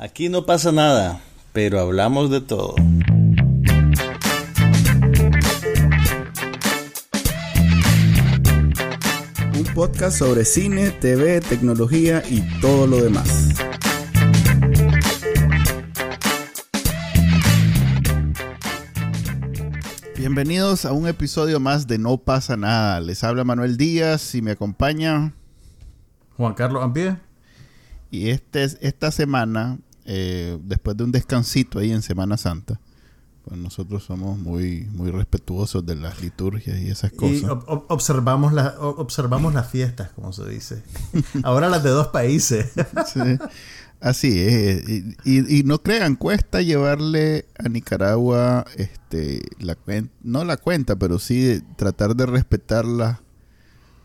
Aquí no pasa nada, pero hablamos de todo. Un podcast sobre cine, TV, tecnología y todo lo demás. Bienvenidos a un episodio más de No pasa nada. Les habla Manuel Díaz y me acompaña Juan Carlos Ampie. Y este, esta semana eh, después de un descansito ahí en Semana Santa, pues nosotros somos muy, muy respetuosos de las liturgias y esas cosas. Y observamos, observamos las fiestas, como se dice. Ahora las de dos países. Así es. Y, no crean, cuesta llevarle a Nicaragua este, la no la cuenta, pero sí tratar de respetar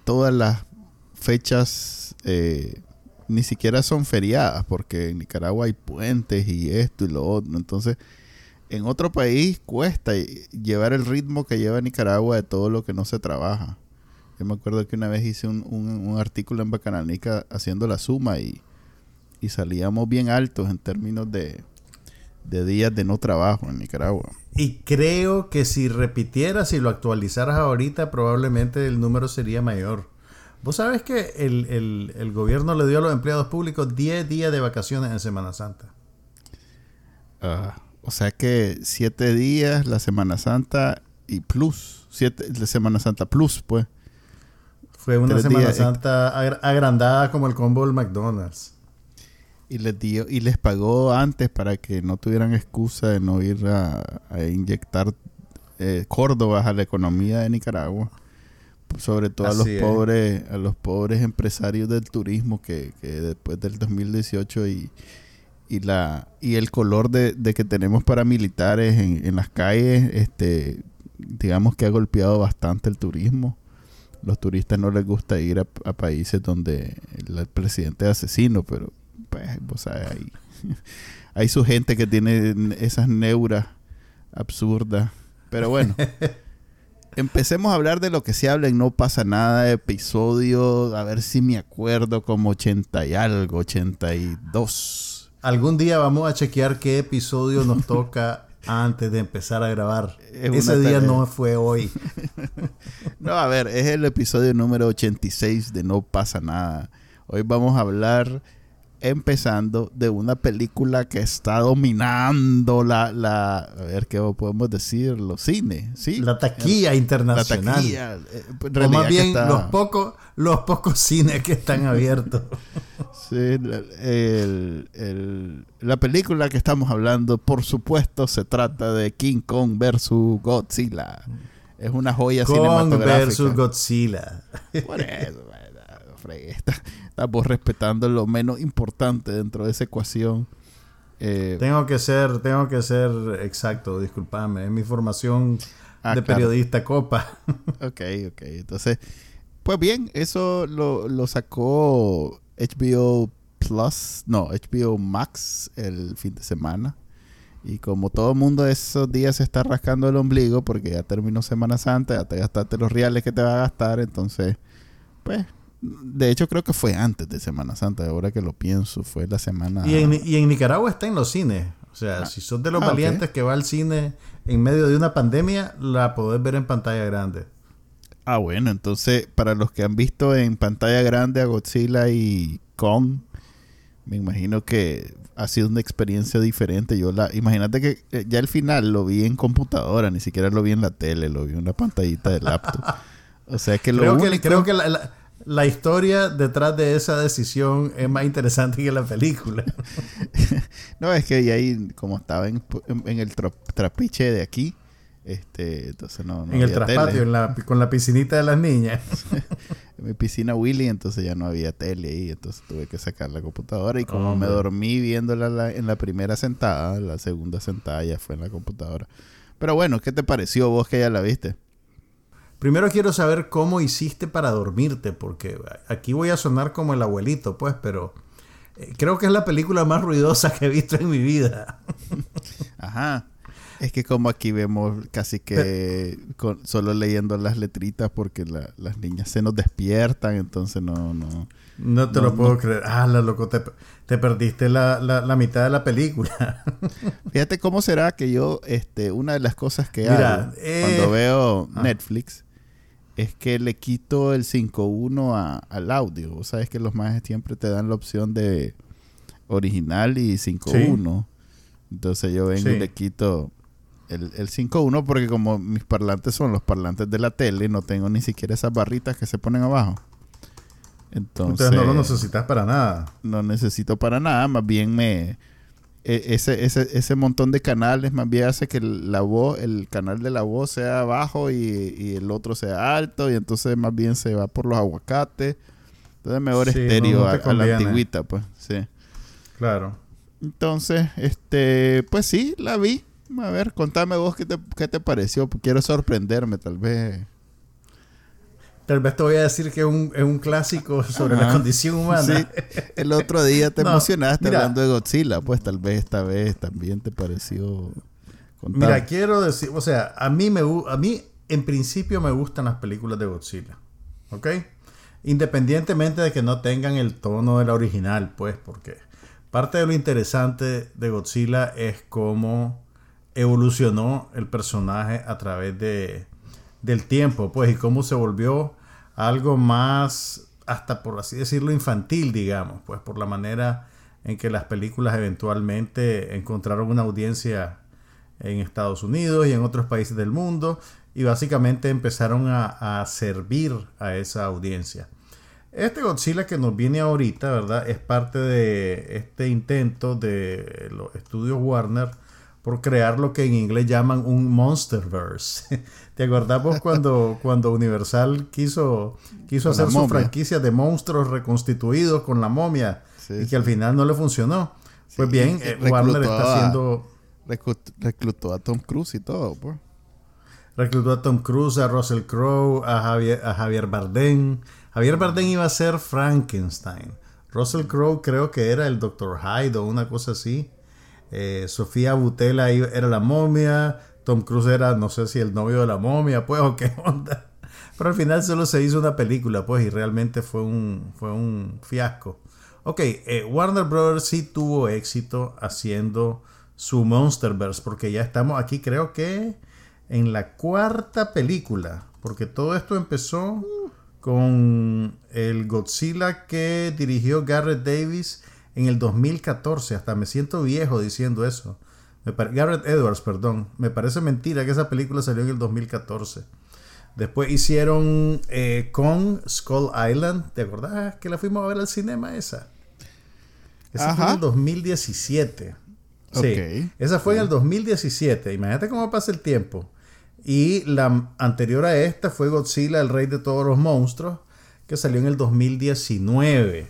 todas las fechas eh, ni siquiera son feriadas, porque en Nicaragua hay puentes y esto y lo otro. Entonces, en otro país cuesta llevar el ritmo que lleva Nicaragua de todo lo que no se trabaja. Yo me acuerdo que una vez hice un, artículo en Bacananica haciendo la suma y, y salíamos bien altos en términos de, de días de no trabajo en Nicaragua. Y creo que si repitieras y lo actualizaras ahorita, probablemente el número sería mayor. Vos sabés que el, gobierno le dio a los empleados públicos 10 días de vacaciones en Semana Santa. Ah, o sea que 7 días la Semana Santa y plus. Siete, la Semana Santa plus, pues. Fue una Semana Santa agrandada como el combo del McDonald's. Y les, dio, y les pagó antes para que no tuvieran excusa de no ir a, inyectar eh, Córdoba a la economía de Nicaragua sobre todo a los pobres a los pobres empresarios del turismo que, después del 2018 y, y la y el color de, que tenemos paramilitares en, en las calles este digamos que ha golpeado bastante el turismo. Los turistas no les gusta ir a, países donde el, presidente es asesino pero pues hay, hay su gente que tiene esas neuras absurdas. Pero bueno empecemos a hablar de lo que se habla en No pasa nada, episodio, a ver si me acuerdo, como 80 y algo, 82. Algún día vamos a chequear qué episodio nos toca antes de empezar a grabar. Ese día no fue hoy. no, a ver, es el episodio número 86 de No pasa nada. Hoy vamos a hablar empezando de una película que está dominando la, la a ver qué podemos decir, los cines, ¿sí? La taquilla internacional. La taquilla, eh, o más bien los pocos los pocos cines que están abiertos. sí, el, el, la película que estamos hablando, por supuesto, se trata de King Kong versus Godzilla. Es una joya Kong cinematográfica. versus Godzilla. Por eso, estamos respetando lo menos importante dentro de esa ecuación. Eh, tengo que ser, tengo que ser exacto, discúlpame, es mi formación ah, de periodista copa. ok, ok. Entonces, pues bien, eso lo, lo sacó HBO Plus, no, HBO Max el fin de semana. Y como todo el mundo esos días se está rascando el ombligo porque ya terminó Semana Santa, ya te gastaste los reales que te va a gastar, entonces, pues de hecho, creo que fue antes de Semana Santa, ahora que lo pienso, fue la semana... Y en, y en Nicaragua está en los cines. O sea, ah. si sos de los ah, valientes que va al cine en medio de una pandemia, la podés ver en pantalla grande. Ah, bueno, entonces, para los que han visto en pantalla grande a Godzilla y Kong, me imagino que ha sido una experiencia diferente. Yo la, imagínate que eh, ya al final lo vi en computadora, ni siquiera lo vi en la tele, lo vi en una pantallita de laptop. o sea que lo creo que creo que la la historia detrás de esa decisión es más interesante que la película. no, es que ahí, como estaba en, el trapiche de aquí, este, entonces no, En el traspatio, con la piscinita de las niñas. en mi piscina Willy, entonces ya no había tele ahí, entonces tuve que sacar la computadora y como me dormí viéndola en la primera sentada, la segunda sentada ya fue en la computadora. Pero bueno, ¿qué te pareció vos que ya la viste? Primero quiero saber cómo hiciste para dormirte, porque aquí voy a sonar como el abuelito, pues, pero eh, creo que es la película más ruidosa que he visto en mi vida. Ajá. Es que como aquí vemos casi que solo leyendo las letritas porque las niñas se nos despiertan, entonces no, no, No te lo puedo creer. Ah, la loco, te, te perdiste la, la, mitad de la película. Fíjate cómo será que yo, este, una de las cosas que hago eh, cuando veo ah. Netflix es que le quito el 5.1 al audio. Vos sabes que los más siempre te dan la opción de original y 5.1. Entonces yo vengo y le quito el, el 5.1 porque como mis parlantes son los parlantes de la tele, no tengo ni siquiera esas barritas que se ponen abajo. Entonces, no lo necesitas para nada. No necesito para nada, más bien me... E, ese, ese, ese montón de canales más bien hace que la voz, el canal de la voz sea bajo y, el otro sea alto y entonces más bien se va por los aguacates. Entonces mejor estéreo a, la antigüita, pues, sí. Claro. Entonces, este, pues sí, la vi. A ver, contame vos qué te, qué te pareció. Quiero sorprenderme, tal vez. Tal vez te voy a decir que es un, es un clásico sobre la condición humana. Sí. El otro día te emocionaste hablando de Godzilla, pues tal vez esta vez también te pareció. Mira, quiero decir, o sea, a mí me a mí en principio me gustan las películas de Godzilla, ¿ok? Independientemente de que no tengan el tono de la original, pues, porque parte de lo interesante de Godzilla es cómo evolucionó el personaje a través de del tiempo, pues, y cómo se volvió algo más, hasta por así decirlo, infantil, digamos, pues, por la manera en que las películas eventualmente encontraron una audiencia en Estados Unidos y en otros países del mundo, y básicamente empezaron a, servir a esa audiencia. Este Godzilla que nos viene ahorita, ¿verdad? Es parte de este intento de los estudios Warner por crear lo que en inglés llaman un Monsterverse. ¿Te acordamos cuando, cuando Universal quiso, quiso hacer su franquicia de monstruos reconstituidos con la momia y que al final no le funcionó? pues bien, eh, Warner está haciendo... Reclutó a Tom Cruise y todo, pues. Reclutó a Tom Cruise, a Russell Crowe, a Javier, a Javier Bardem. Javier Bardem iba a ser Frankenstein. Russell Crowe creo que era el Dr. Hyde o una cosa así. Eh, Sofía Butela era la momia, Tom Cruise era, no sé si el novio de la momia, pues, o qué onda. Pero al final solo se hizo una película, pues, y realmente fue un, fue un fiasco. Ok, eh, Warner Brothers sí tuvo éxito haciendo su Monsterverse, porque ya estamos aquí, creo que en la cuarta película, porque todo esto empezó con el Godzilla que dirigió Garrett Davis en el 2014. Hasta me siento viejo diciendo eso. Garrett Edwards, perdón. Me parece mentira que esa película salió en el 2014. Después hicieron eh, con Skull Island. ¿Te acordás que la fuimos a ver al cinema esa? Esa fue en el 2017. Sí, esa fue en el 2017. Imagínate cómo pasa el tiempo. Y la anterior a esta fue Godzilla, el rey de todos los monstruos, que salió en el 2019.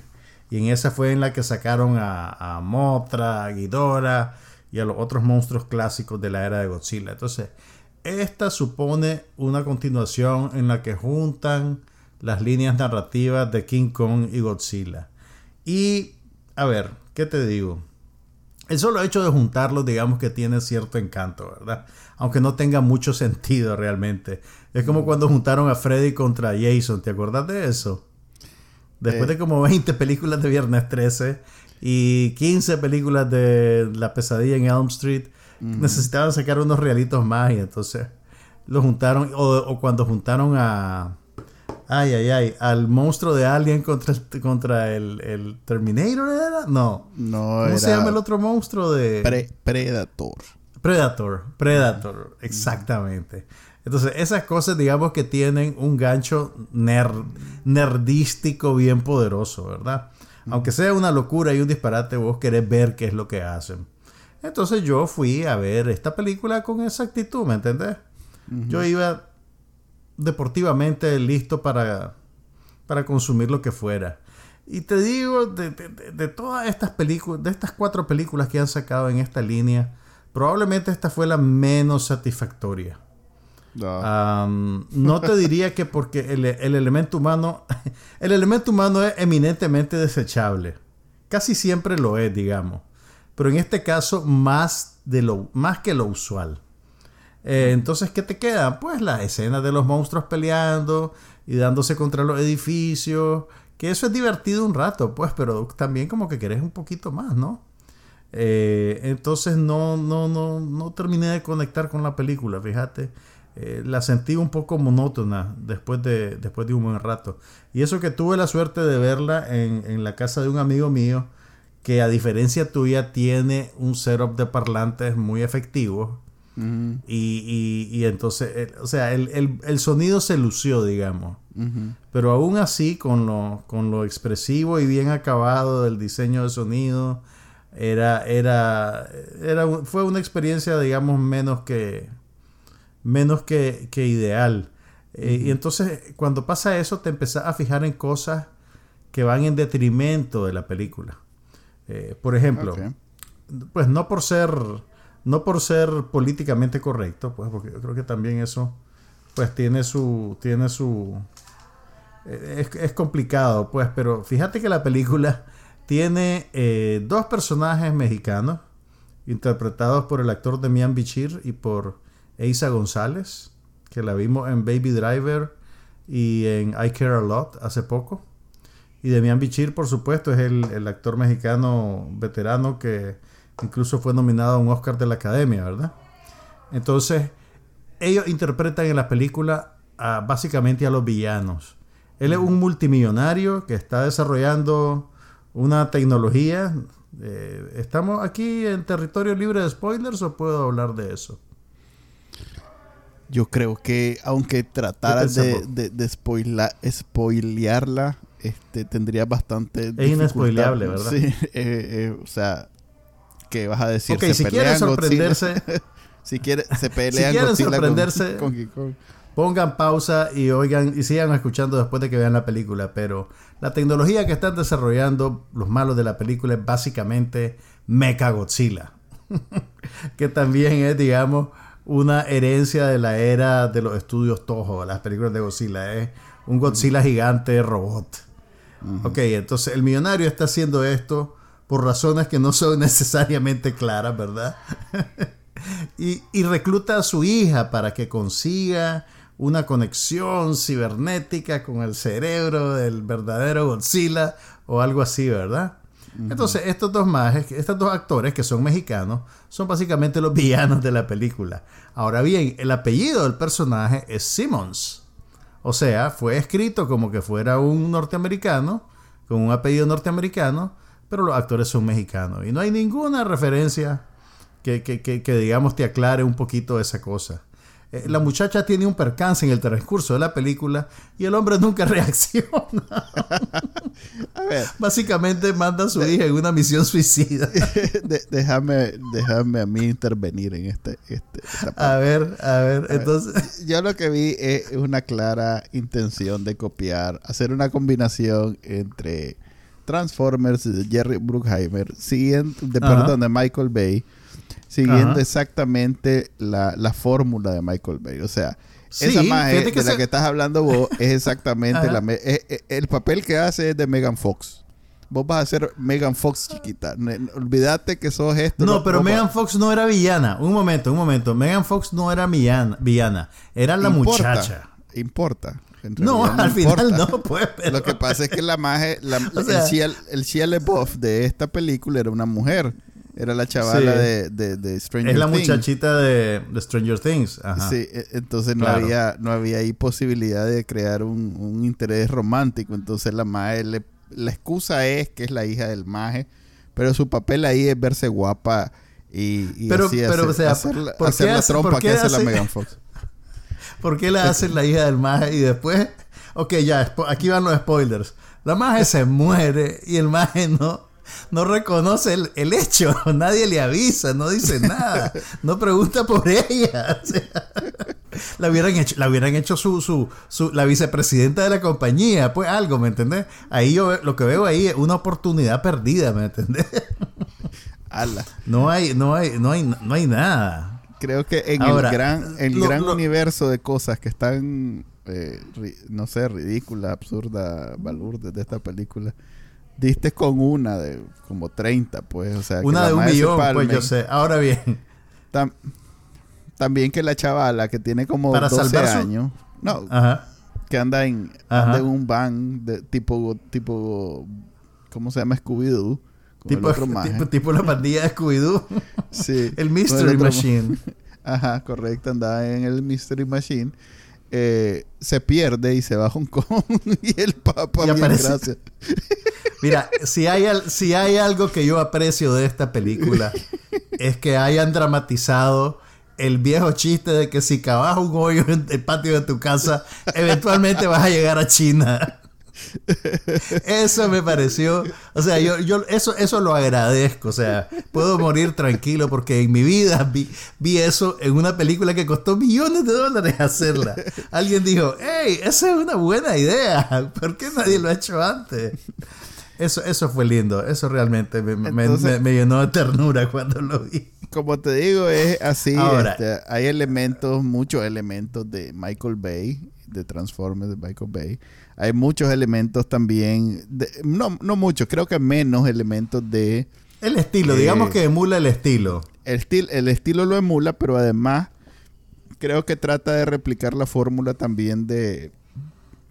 Y en esa fue en la que sacaron a, Motra, a Ghidorah y a los otros monstruos clásicos de la era de Godzilla. Entonces, esta supone una continuación en la que juntan las líneas narrativas de King Kong y Godzilla. Y, a ver, ¿qué te digo? El solo hecho de juntarlos, digamos que tiene cierto encanto, ¿verdad? Aunque no tenga mucho sentido realmente. Es como cuando juntaron a Freddy contra Jason, ¿te acuerdas de eso? Después de como 20 películas de Viernes 13 y 15 películas de La pesadilla en Elm Street, necesitaban sacar unos realitos más y entonces lo juntaron. O, cuando juntaron a. Ay, ay, ay. Al monstruo de Alien contra el, contra el, Terminator, ¿era? No. No, ¿Cómo se llama el otro monstruo de. Predator. Predator. Predator, exactamente. Entonces, esas cosas, digamos que tienen un gancho nerdístico bien poderoso, ¿verdad? Aunque sea una locura y un disparate, vos querés ver qué es lo que hacen. Entonces yo fui a ver esta película con esa actitud, ¿me entendés? Yo iba deportivamente listo para, para consumir lo que fuera. Y te digo, de, de todas estas películas, de estas cuatro películas que han sacado en esta línea, probablemente esta fue la menos satisfactoria. No. te diría que porque el, elemento humano, el elemento humano es eminentemente desechable. Casi siempre lo es, digamos. Pero en este caso, más, de lo, más que lo usual. Eh, entonces, ¿qué te queda? Pues la escena de los monstruos peleando y dándose contra los edificios, que eso es divertido un rato, pues, pero también como que querés un poquito más, ¿no? Eh, entonces no, no, no, no terminé de conectar con la película, fíjate. Eh, la sentí un poco monótona después de, después de un buen rato. Y eso que tuve la suerte de verla en, en la casa de un amigo mío, que a diferencia tuya tiene un setup de parlantes muy efectivo. y, y, entonces, o sea, el, el, el, sonido se lució, digamos. Pero aún así, con lo, con lo expresivo y bien acabado del diseño de sonido, era, era, era, fue una experiencia, digamos, menos que, menos que, que ideal. Eh, y entonces, cuando pasa eso, te empezás a fijar en cosas que van en detrimento de la película. Eh, por ejemplo, pues no por ser no por ser políticamente correcto, pues porque yo creo que también eso pues tiene su tiene su eh, es, es, complicado, pues, pero fíjate que la película tiene eh, dos personajes mexicanos interpretados por el actor Demian Bichir y por Eisa González, que la vimos en Baby Driver y en I Care a Lot hace poco. Y Demian Bichir, por supuesto, es el, actor mexicano veterano que incluso fue nominado a un Oscar de la Academia, ¿verdad? Entonces, ellos interpretan en la película básicamente a los villanos. Él es un multimillonario que está desarrollando una tecnología. Eh, ¿Estamos aquí en territorio libre de spoilers o puedo hablar de eso? Yo creo que aunque trataras de, de, de spoilearla, este, tendría bastante. Es inespoileable, ¿verdad? Sí, eh, eh, o sea, ¿qué vas a decir? Ok, si quieren sorprenderse. si quiere, se pelean si quieren sorprenderse, pongan pausa y oigan y sigan escuchando después de que vean la película. Pero la tecnología que están desarrollando los malos de la película es básicamente Mecha Godzilla. que también es, digamos, una herencia de la era de los estudios Toho, las películas de Godzilla. Es un Godzilla gigante robot. Ok, entonces el millonario está haciendo esto por razones que no son necesariamente claras, ¿verdad? y, y, recluta a su hija para que consiga una conexión cibernética con el cerebro del verdadero Godzilla o algo así, ¿verdad? Entonces, estos dos mages, estos dos actores que son mexicanos, son básicamente los villanos de la película. Ahora bien, el apellido del personaje es Simmons. O sea, fue escrito como que fuera un norteamericano, con un apellido norteamericano, pero los actores son mexicanos. Y no hay ninguna referencia que, que, que, digamos, te aclare un poquito esa cosa. Eh, la muchacha tiene un percance en el transcurso de la película y el hombre nunca reacciona. a ver, Básicamente manda a su hija en una misión suicida. déjame, déjame a mí intervenir en este. este a ver, a ver, entonces. yo lo que vi es una clara intención de copiar, hacer una combinación entre Transformers de Jerry Bruckheimer, siguiendo, de, perdón, de Michael Bay siguiendo exactamente la, la fórmula de Michael Bay. O sea, esa magia de la que estás hablando vos es exactamente la... el papel que hace es de Megan Fox. Vos vas a ser Megan Fox chiquita. olvídate que sos esto. No, pero Megan Fox no era villana. Un momento, un momento. Megan Fox no era villana. villana. Era la muchacha. Importa. No, al final no, pues. Lo que pasa es que la magia, el, el Shia de esta película era una mujer. Era la chavala de, de, Stranger Things. Es la muchachita de, Stranger Things. Sí, e, entonces no había no había ahí posibilidad de crear un, interés romántico. Entonces la maje, la excusa es que es la hija del maje, pero su papel ahí es verse guapa y, pero, pero, o sea, hacer, la trompa que hace, la Megan Fox. ¿Por qué la hace la hija del maje y después... Ok, ya, aquí van los spoilers. La maje se muere y el maje no no reconoce el, hecho, nadie le avisa, no dice nada, no pregunta por ella. la hubieran hecho, la hubieran hecho su, su, la vicepresidenta de la compañía, pues algo, ¿me entendés? Ahí yo lo que veo ahí es una oportunidad perdida, ¿me entendés? No hay, no hay, no hay, no hay nada. Creo que en el gran, el gran universo de cosas que están, eh, no sé, ridícula, absurda, balurdes de esta película diste con una de como 30, pues, o sea, una de un millón, pues yo sé. Ahora bien, también que la chavala que tiene como para 12 años, no, Ajá. que anda en, anda en un van de tipo, tipo, ¿cómo se llama? Scooby-Doo. Tipo, tipo, tipo, la pandilla de Scooby-Doo. sí. el Mystery Machine. Ajá, correcto. Andaba en el Mystery Machine. Eh, se pierde y se va a Hong Kong y el Papa, gracias. Mira, si hay, si hay algo que yo aprecio de esta película es que hayan dramatizado el viejo chiste de que si cavas un hoyo en el patio de tu casa, eventualmente vas a llegar a China. Eso me pareció, o sea, yo, yo eso, eso lo agradezco, o sea, puedo morir tranquilo porque en mi vida vi, vi eso en una película que costó millones de dólares hacerla. Alguien dijo, hey, esa es una buena idea, ¿por qué nadie lo ha hecho antes? Eso, eso fue lindo, eso realmente me, me, llenó de ternura cuando lo vi. Como te digo, es así, este, hay elementos, muchos elementos de Michael Bay, de Transformers de Michael Bay hay muchos elementos también, no, no muchos, creo que menos elementos de... El estilo, digamos que emula el estilo. El, el estilo lo emula, pero además creo que trata de replicar la fórmula también de...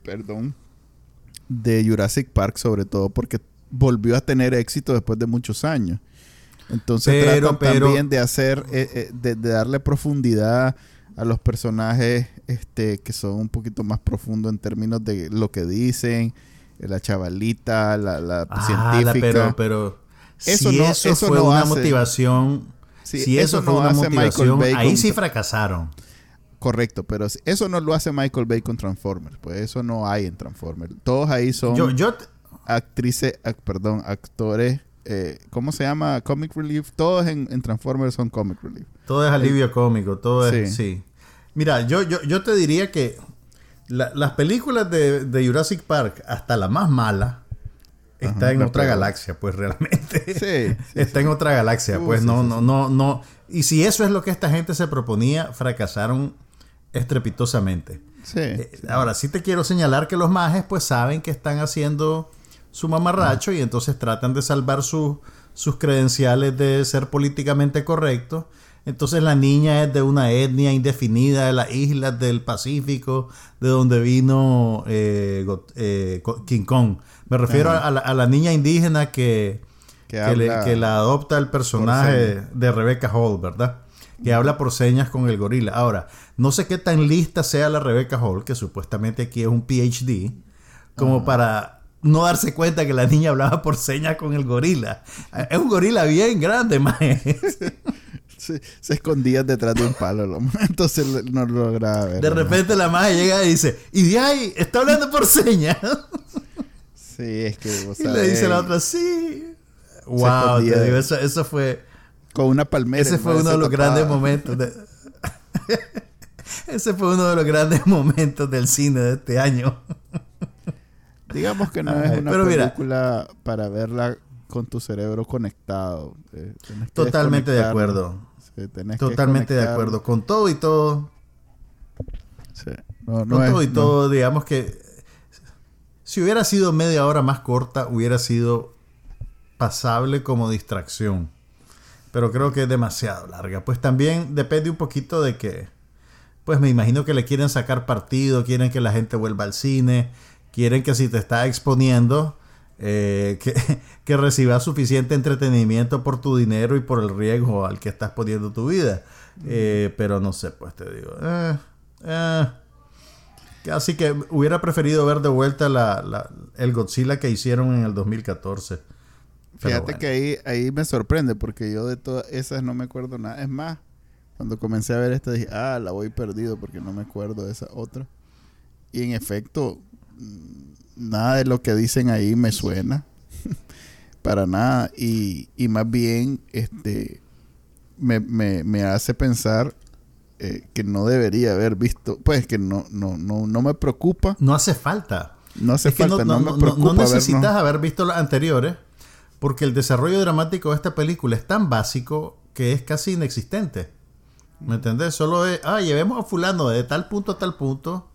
Perdón. De Jurassic Park, sobre todo porque volvió a tener éxito después de muchos años. Entonces trata también de hacer, eh, eh, de, darle profundidad a los personajes este, que son un poquito más profundos en términos de lo que dicen, la chavalita, la, la ah, científica. pero, pero eso si no, eso, fue una motivación, si eso, fue una motivación, ahí sí fracasaron. Correcto, pero eso no lo hace Michael Bay con Transformers, pues eso no hay en Transformers. Todos ahí son actrices, perdón, actores eh, ¿cómo se llama? Comic Relief. Todos en, Transformers son Comic Relief. Todo es alivio cómico, todo es... Sí. Mira, yo, yo, yo te diría que las películas de, Jurassic Park, hasta la más mala, está en otra galaxia, pues realmente. Sí. está en otra galaxia, uh, pues no, no, no, no. Y si eso es lo que esta gente se proponía, fracasaron estrepitosamente. Sí. Eh, ahora, sí te quiero señalar que los mages, pues saben que están haciendo su mamarracho y entonces tratan de salvar sus credenciales de ser políticamente correctos entonces la niña es de una etnia indefinida de las islas del Pacífico, de donde vino eh, eh, King Kong. Me refiero a la, niña indígena que, que, la adopta el personaje de Rebecca Hall, ¿verdad? Que habla por señas con el gorila. Ahora, no sé qué tan lista sea la Rebecca Hall, que supuestamente aquí es un PhD, como para no darse cuenta que la niña hablaba por señas con el gorila. Es un gorila bien grande, mae. se, escondía detrás de un palo, entonces no lo lograba ver. De repente la madre llega y dice, y de ahí, está hablando por señas. sí, es que vos Y le dice la otra, sí. Wow, te digo, eso, eso, fue... Con una palmera. Ese fue uno de los grandes momentos de... Ese fue uno de los grandes momentos del cine de este año. Digamos que no es una película para verla con tu cerebro conectado. Eh, Totalmente de acuerdo. Totalmente de acuerdo. Con todo y todo. con todo y todo, digamos que si hubiera sido media hora más corta, hubiera sido pasable como distracción. Pero creo que es demasiado larga. Pues también depende un poquito de que, pues me imagino que le quieren sacar partido, quieren que la gente vuelva al cine, quieren que si te está exponiendo, eh, que, que recibas suficiente entretenimiento por tu dinero y por el riesgo al que estás poniendo tu vida. Eh, pero no sé, pues te digo. Eh, así que hubiera preferido ver de vuelta la, el Godzilla que hicieron en el 2014. Fíjate que ahí, ahí me sorprende porque yo de todas esas no me acuerdo nada. Es más, cuando comencé a ver esta dije, ah, la voy perdido porque no me acuerdo de esa otra. Y en efecto, nada de lo que dicen ahí me suena. para nada. Y, y, más bien, este, me, me, me hace pensar eh, que no debería haber visto, pues que no, no, no, no me preocupa. No hace falta. No hace falta, no, me preocupa. No, necesitas haber visto las anteriores, porque el desarrollo dramático de esta película es tan básico que es casi inexistente. ¿Me entendés? Solo es, ah, llevemos a fulano de tal punto a tal punto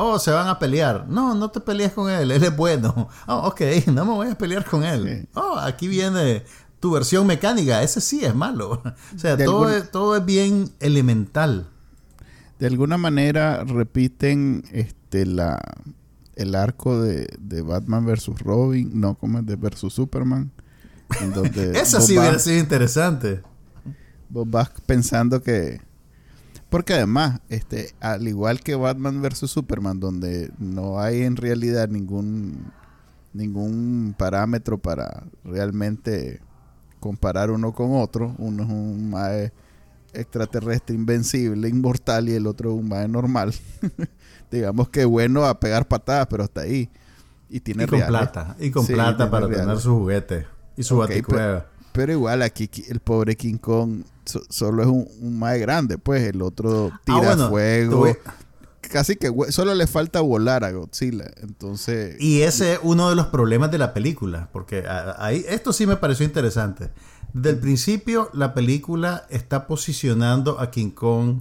Oh, se van a pelear. No, no te pelees con él, él es bueno. Oh, ok, no me voy a pelear con él. Oh, aquí viene tu versión mecánica, ese sí es malo. O sea, todo, es, todo es bien elemental. de alguna manera repiten este la el arco de, de Batman versus Robin, no como el de versus Superman. En donde Eso sí hubiera sido interesante. Vos vas pensando que. Porque además, este, al igual que Batman versus Superman, donde no hay en realidad ningún ningún parámetro para realmente comparar uno con otro. Uno es un mae extraterrestre invencible, inmortal, y el otro es un mae normal. digamos que bueno a pegar patadas, pero hasta ahí. Y tiene con plata. Y con plata para tener su juguete y su okay, pero, igual aquí el pobre King Kong solo es un, más grande, pues el otro ah, tira fuego. Casi que solo le falta volar a Godzilla. Entonces. Y ese es uno de los problemas de la película. Porque ahí, esto sí me pareció interesante. Desde el principio, la película está posicionando a King Kong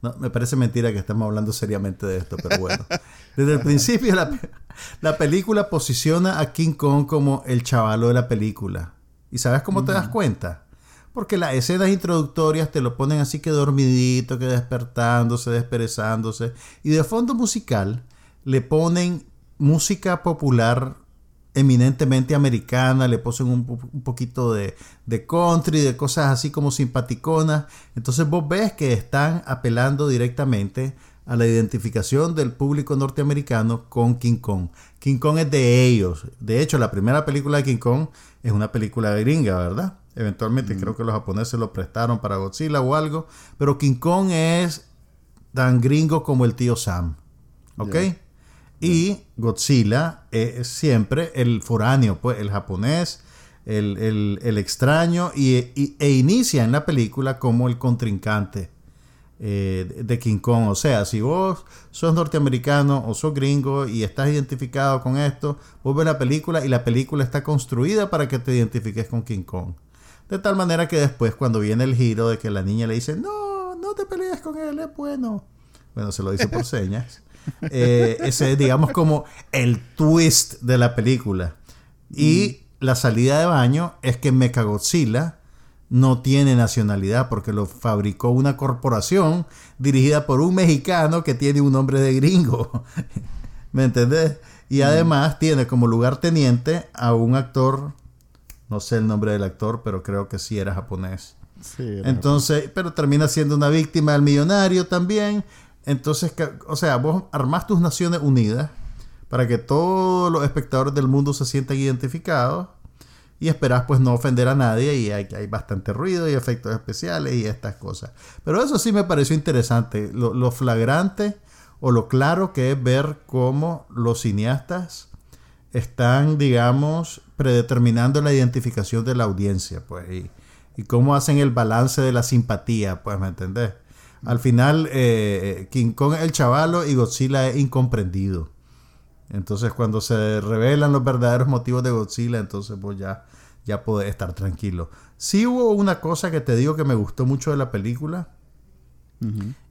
no, me parece mentira que estamos hablando seriamente de esto, pero bueno. Desde el principio la, película posiciona a King Kong como el chavalo de la película. ¿Y sabes cómo te das cuenta? Porque las escenas introductorias te lo ponen así que dormidito, que despertándose, desperezándose. Y de fondo musical le ponen música popular eminentemente americana, le posen un, poquito de, de, country, de cosas así como simpaticonas. Entonces vos ves que están apelando directamente a la identificación del público norteamericano con King Kong. King Kong es de ellos. De hecho, la primera película de King Kong es una película gringa, ¿verdad? Eventualmente mm. creo que los japoneses lo prestaron para Godzilla o algo. Pero King Kong es tan gringo como el tío Sam. ¿Ok? Y Godzilla es siempre el foráneo, pues el japonés, el, extraño, y, e inicia en la película como el contrincante eh, de King Kong. O sea, si vos sos norteamericano o sos gringo y estás identificado con esto, vos ves la película y la película está construida para que te identifiques con King Kong. De tal manera que después cuando viene el giro de que la niña le dice, no, no te pelees con él, es bueno. Bueno, se lo dice por señas. Eh, ese es, digamos, como el twist de la película. Y mm. la salida de baño es que Mechagodzilla no tiene nacionalidad porque lo fabricó una corporación dirigida por un mexicano que tiene un nombre de gringo. ¿Me entendés? Y mm. además tiene como lugarteniente a un actor, no sé el nombre del actor, pero creo que sí era japonés. Entonces, pero termina siendo una víctima del millonario también. Entonces, o sea, vos armás tus Naciones Unidas para que todos los espectadores del mundo se sientan identificados y esperás pues no ofender a nadie y hay, hay bastante ruido y efectos especiales y estas cosas. Pero eso sí me pareció interesante, lo, lo flagrante o lo claro que es ver cómo los cineastas están, digamos, predeterminando la identificación de la audiencia, pues, y, y cómo hacen el balance de la simpatía, pues, ¿me entendés? Al final, eh, eh, King Kong es el chavalo y Godzilla es incomprendido. Entonces, cuando se revelan los verdaderos motivos de Godzilla, entonces pues ya, ya podés estar tranquilo. Sí hubo una cosa que te digo que me gustó mucho de la película.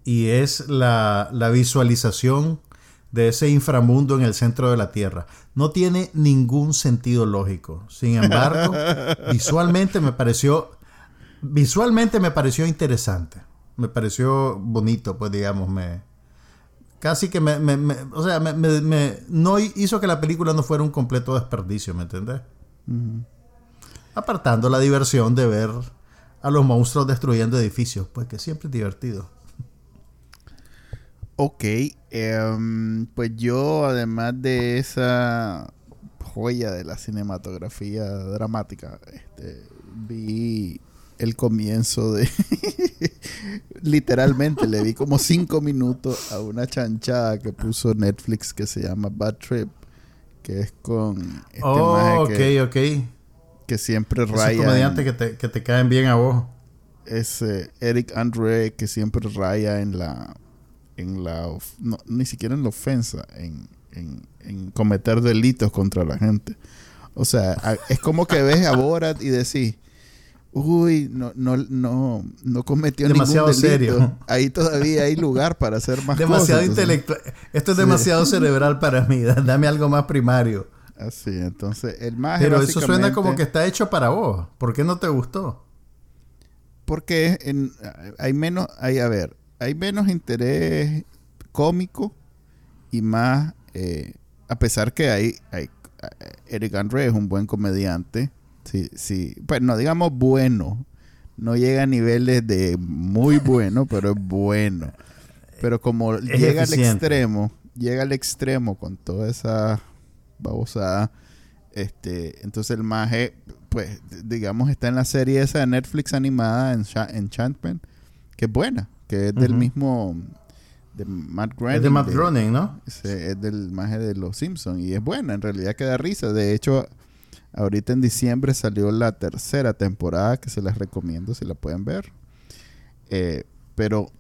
Y es la, la visualización de ese inframundo en el centro de la Tierra. No tiene ningún sentido lógico. Sin embargo, visualmente me pareció visualmente me pareció interesante me pareció bonito, pues digamos, me casi que me, me, o sea, me, no hizo que la película no fuera un completo desperdicio, ¿me entiendes? Apartando la diversión de ver a los monstruos destruyendo edificios, pues que siempre es divertido. Ok, em, pues yo además de esa joya de la cinematografía dramática, este, vi el comienzo de... Literalmente le di como cinco minutos a una chanchada que puso Netflix que se llama Bad Trip, que es con... Este oh, ok, ok. Que siempre raya... Esos comediantes que te, que te caen bien a vos. Es Eric Andre que siempre raya en la... En la no, ni siquiera en la ofensa, en, en, en cometer delitos contra la gente. O sea, es como que ves a Borat y decís uy, no, no, no, no cometió demasiado ningún delito. serio. Ahí todavía hay lugar para hacer más demasiado intelectual. Esto es demasiado cerebral para mí. Dame algo más primario. Así, entonces el más. Pero eso suena como que está hecho para vos. ¿Por qué no te gustó? Porque en, hay menos, hay, a ver, hay menos interés cómico y más, eh, a pesar que hay, hay Eric Andre es un buen comediante, sí, sí, pues no digamos bueno, no llega a niveles de muy bueno, pero es bueno. Pero como llega al extremo, llega al extremo con toda esa babosada, este, entonces el maje, pues, digamos, está en la serie esa de Netflix animada, en Enchantment, que es buena, que es del mismo de Matt Groening. Es de Matt Groening, ¿no? es del maje de Los Simpsons y es buena, en realidad queda risa. De hecho, ahorita en diciembre salió la tercera temporada que se las recomiendo si la pueden ver. Eh, pero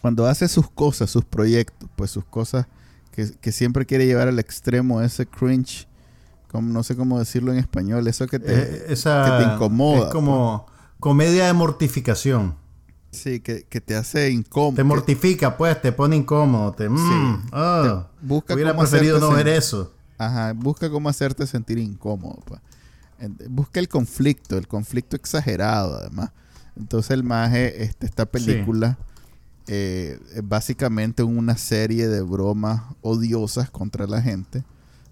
cuando hace sus cosas, sus proyectos, pues sus cosas que, siempre quiere llevar al extremo, ese cringe, como, no sé cómo decirlo en español, eso que te, eh, que te incomoda. Es como pues. comedia de mortificación. Sí, que, te hace incómodo. Te mortifica, pues, te pone incómodo. Te, mm, ah, busca hubiera preferido no ver eso. Ajá, busca cómo hacerte sentir incómodo. Pues. Busca el conflicto, el conflicto exagerado, además. Entonces, el maje, este, esta película eh, es básicamente una serie de bromas odiosas contra la gente,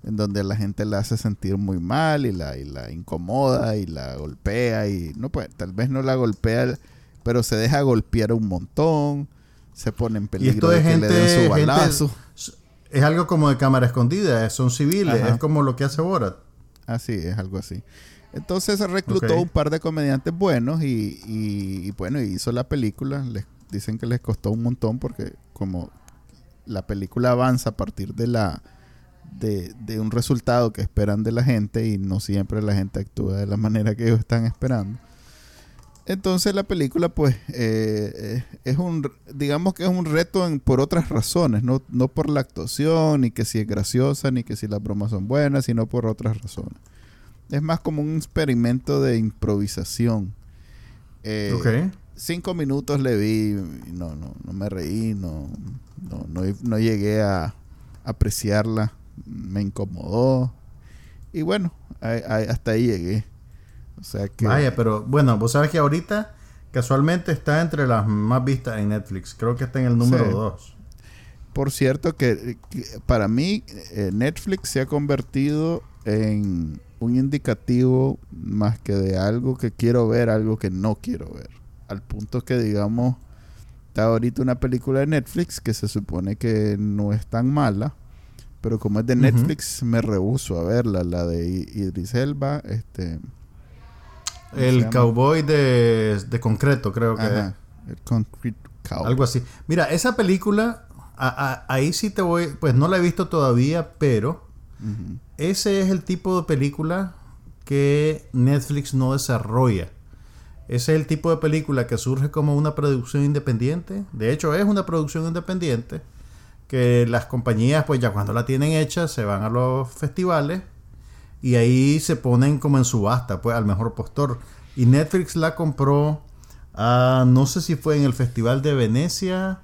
en donde la gente la hace sentir muy mal y la, y la incomoda y la golpea y no pues tal vez no la golpea, pero se deja golpear un montón, se pone en peligro de que le den su balazo. es algo como de cámara escondida, son civiles, es como lo que hace Borat. Así, es algo así. Entonces reclutó un par de comediantes buenos y, y, y, bueno, hizo la película. Les dicen que les costó un montón porque como la película avanza a partir de la de, un resultado que esperan de la gente y no siempre la gente actúa de la manera que ellos están esperando. Entonces la película pues eh, eh, es un, digamos que es un reto por otras razones, no, no por la actuación, ni que si es graciosa, ni que si las bromas son buenas, sino por otras razones. Es más como un experimento de improvisación. Eh, cinco minutos le vi, no, no, no me reí, no, no, no, llegué a apreciarla, me incomodó. Y bueno, hasta ahí llegué. O sea que... Vaya, pero bueno, vos sabes que ahorita casualmente está entre las más vistas en Netflix. Creo que está en el número 2. Por cierto que, para mí eh, Netflix se ha convertido en un indicativo más que de algo que quiero ver, algo que no quiero ver al punto que digamos está ahorita una película de Netflix que se supone que no es tan mala pero como es de Netflix me rehuso a verla la de Idris Elba este el cowboy de, de, concreto creo que el concrete cowboy. algo así. Mira esa película ahí sí te voy pues no la he visto todavía pero ese es el tipo de película que Netflix no desarrolla. Ese es el tipo de película que surge como una producción independiente. De hecho, es una producción independiente que las compañías, pues ya cuando la tienen hecha, se van a los festivales y ahí se ponen como en subasta, pues al mejor postor. Y Netflix la compró, a, no sé si fue en el Festival de Venecia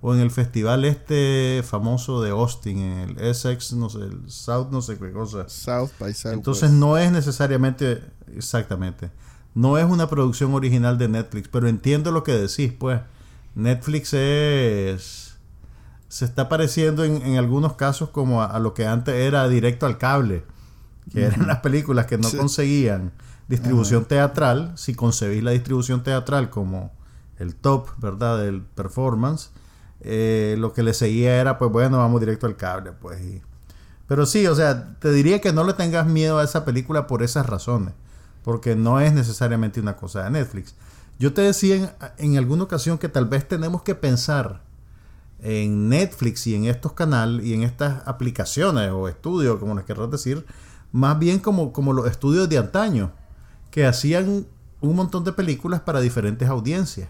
o en el festival este famoso de Austin, en el Essex, no sé, el South, no sé qué cosa. South by Southwest. Entonces no es necesariamente, exactamente. No es una producción original de Netflix, pero entiendo lo que decís, pues. Netflix es... Se está pareciendo en, algunos casos como a, lo que antes era directo al cable, que eran las películas que no conseguían distribución teatral. Si concebís la distribución teatral como el top, ¿verdad? Del performance, eh, lo que le seguía era, pues bueno, vamos directo al cable, pues. Pero sí, o sea, te diría que no le tengas miedo a esa película por esas razones porque no es necesariamente una cosa de Netflix. Yo te decía en, alguna ocasión que tal vez tenemos que pensar en Netflix y en estos canales y en estas aplicaciones o estudios, como les querrás decir, más bien como, como los estudios de antaño, que hacían un montón de películas para diferentes audiencias.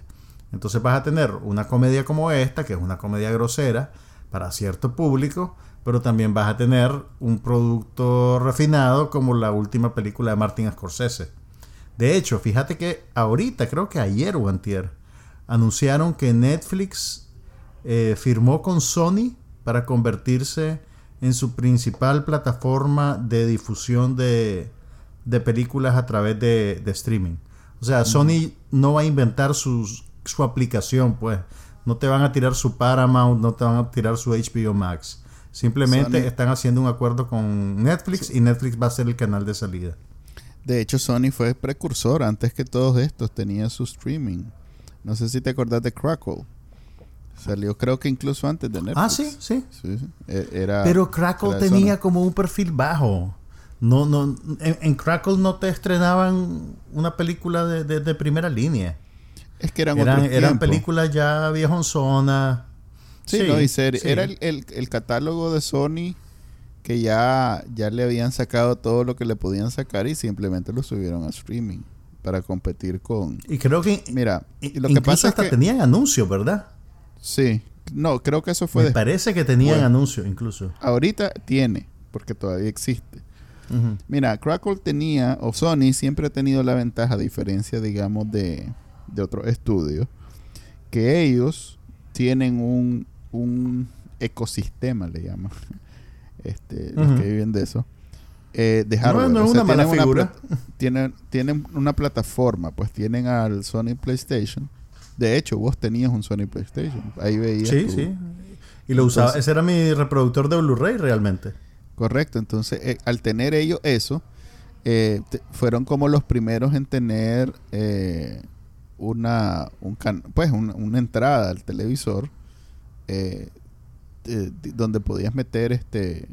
Entonces vas a tener una comedia como esta, que es una comedia grosera para cierto público, pero también vas a tener un producto refinado como la última película de Martin Scorsese. De hecho, fíjate que ahorita, creo que ayer o antier, anunciaron que Netflix eh, firmó con Sony para convertirse en su principal plataforma de difusión de, películas a través de, streaming. O sea, Sony no va a inventar su aplicación, pues. No te van a tirar su Paramount, no te van a tirar su HBO Max. Simplemente están haciendo un acuerdo con Netflix y Netflix va a ser el canal de salida. De hecho, Sony fue precursor antes que todos estos. Tenía su streaming. No sé si te acordás de Crackle. Salió creo que incluso antes de Netflix. Ah, sí, sí. E, era, Pero Crackle tenía como un perfil bajo. No, no, en, Crackle no te estrenaban una película de, primera línea. Es que eran Eran, eran películas ya zona Sí, no, y serie. Era el, el, catálogo de Sony que ya, ya le habían sacado todo lo que le podían sacar y simplemente lo subieron a streaming para competir con... Y creo que... Mira, lo que pasa hasta es que... tenían anuncios, ¿verdad? Sí. No, creo que eso fue... Me parece que tenían anuncios incluso. Ahorita tiene, porque todavía existe. Mira, Crackle tenía, o Sony siempre ha tenido la ventaja, a diferencia, digamos, de, de otros estudios, que ellos tienen un, un ecosistema, le llaman, este, los que viven de eso, eh, de hardware. No, es una mala figura. tienen, tienen una plataforma, pues tienen al Sony PlayStation. De hecho, vos tenías un Sony PlayStation. Ahí veías. Sí, sí. Y lo usaba. Ese era mi reproductor de Blu-ray realmente. Correcto. Entonces, eh, al tener ellos eso, eh, fueron como los primeros en tener una, un pues una entrada al televisor eh, donde podías meter este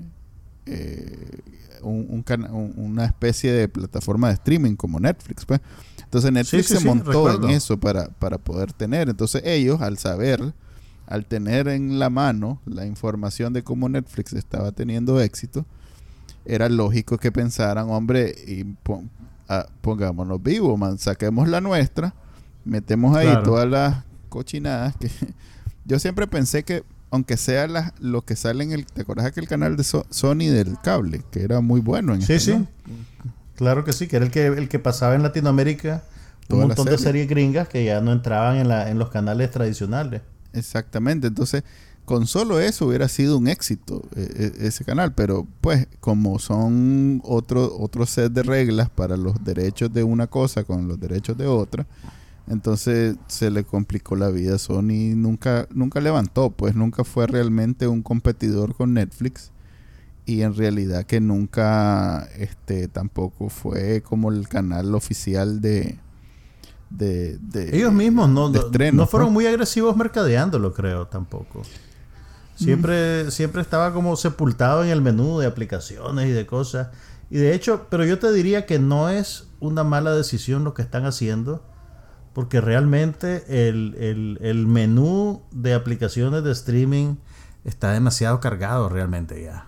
eh, un, una especie de plataforma de streaming como Netflix pues entonces Netflix se montó en eso para, para poder tener entonces ellos al saber al tener en la mano la información de cómo Netflix estaba teniendo éxito era lógico que pensaran hombre y ah, pongámonos vivos man, saquemos la nuestra metemos ahí todas las cochinadas que yo siempre pensé que, aunque sea la, lo que sale en el. ¿Te acuerdas aquel canal de Sony del cable? Que era muy bueno en Sí, sí. Claro que sí, que era el que, el que pasaba en Latinoamérica un montón de series gringas que ya no entraban en, la, en los canales tradicionales. Exactamente. Entonces, con solo eso hubiera sido un éxito e, e, ese canal. Pero, pues, como son otro, otro set de reglas para los derechos de una cosa con los derechos de otra entonces se le complicó la vida. Sony nunca, nunca levantó, pues nunca fue realmente un competidor con Netflix. Y en realidad que nunca este tampoco fue como el canal oficial de, de, ellos mismos no, no, fueron muy agresivos mercadeándolo creo tampoco. Siempre siempre estaba como sepultado en el menú de aplicaciones y de cosas. Y de hecho pero yo te diría que no es una mala decisión lo que están haciendo porque realmente el, menú de aplicaciones de streaming está demasiado cargado realmente ya.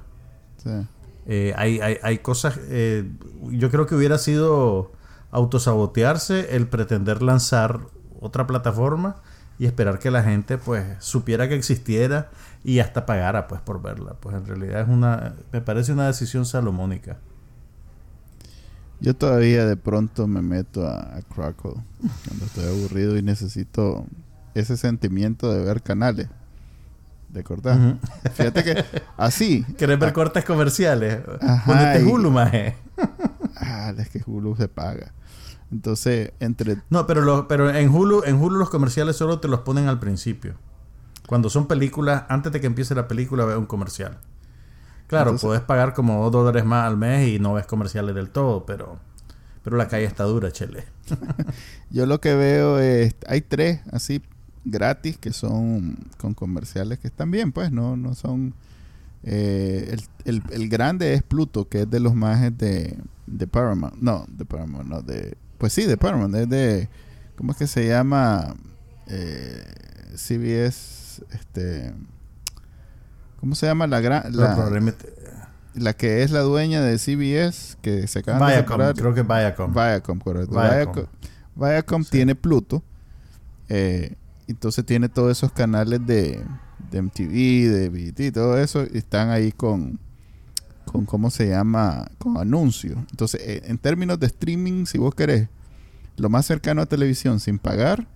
Eh, hay, cosas, eh, yo creo que hubiera sido autosabotearse el pretender lanzar otra plataforma y esperar que la gente pues supiera que existiera y hasta pagara pues por verla. Pues en realidad es una, me parece una decisión salomónica. Yo todavía de pronto me meto a, Crackle cuando estoy aburrido y necesito ese sentimiento de ver canales. De cortar. Fíjate que así. ¿Querés ver cortes comerciales? Ponete Hulu, maje. ah, es que Hulu se paga. Entonces, entre. No, pero, pero en Hulu, en Hulu los comerciales solo te los ponen al principio. Cuando son películas, antes de que empiece la película, ve un comercial. Claro, puedes pagar como dos dólares más al mes y no ves comerciales del todo, pero, pero la calle está dura, chele. Yo lo que veo es, hay tres así gratis que son con comerciales que están bien, pues, no, no son... Eh, el, el, grande es Pluto, que es de los más de, de Paramount. No, de Paramount, no, de... Pues sí, de Paramount, es de... ¿Cómo es que se llama? Eh, CBS, este... ¿Cómo se llama la gran... La, que es la dueña de CBS, que se acaba de separar. creo que Viacom. Viacom, correcto. Viacom, tiene Pluto. Eh, entonces tiene todos esos canales de, MTV, de BT, todo eso. Y están ahí con, con, ¿cómo se llama? Con anuncios. Entonces, eh, en términos de streaming, si vos querés, lo más cercano a televisión sin pagar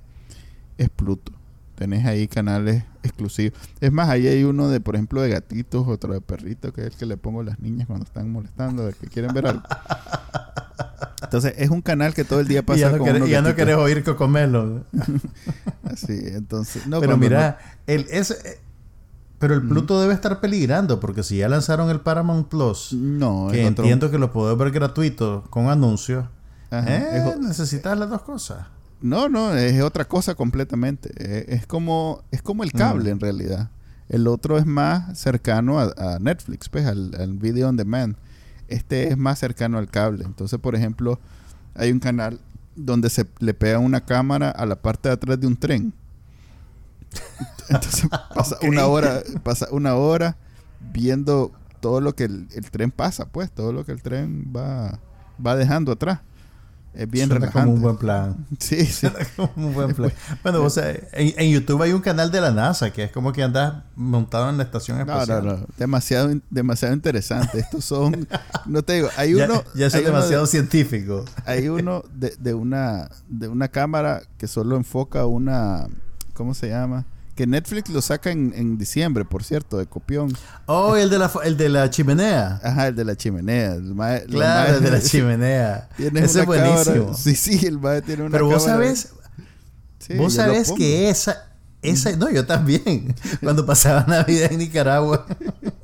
es Pluto. Tenés ahí canales exclusivos. Es más, ahí hay uno de, por ejemplo, de gatitos, otro de perritos, que es el que le pongo a las niñas cuando están molestando, de que quieren ver algo. Entonces, es un canal que todo el día pasa y ya no, querés, ya no querés oír cocomelo. Así, entonces. No, pero mira, el, ese, eh, pero el Pluto debe estar peligrando porque si ya lanzaron el Paramount Plus, no, que entiendo que lo puedo ver gratuito con anuncios, eh, necesitas las dos cosas. No, no, es otra cosa completamente. Es, como es como el cable mm. en realidad. El otro es más cercano a, Netflix, pues, al, al, video on demand. Este es más cercano al cable. Entonces, por ejemplo, hay un canal donde se le pega una cámara a la parte de atrás de un tren. Entonces pasa una hora, pasa una hora viendo todo lo que el, tren pasa, pues, todo lo que el tren va, va dejando atrás. Es bien relajante. como un buen plan. Sí, sí. como un buen plan. bueno, o sea, en, en, YouTube hay un canal de la NASA que es como que andas montado en la estación espacial. No, no, no. Demasiado, demasiado interesante. Estos son... no te digo, hay uno... Ya, es demasiado científico. Hay uno de, de, una, de una cámara que solo enfoca una... ¿Cómo se llama? Que Netflix lo saca en, en diciembre, por cierto, de copión. Oh, el de la, el de la chimenea. Ajá, el de la chimenea. claro, el de la chimenea. Ese es buenísimo. Sí, sí, el mae tiene una Pero vos sabés, vos sabés que esa, esa, no, yo también. Cuando pasaba Navidad en Nicaragua,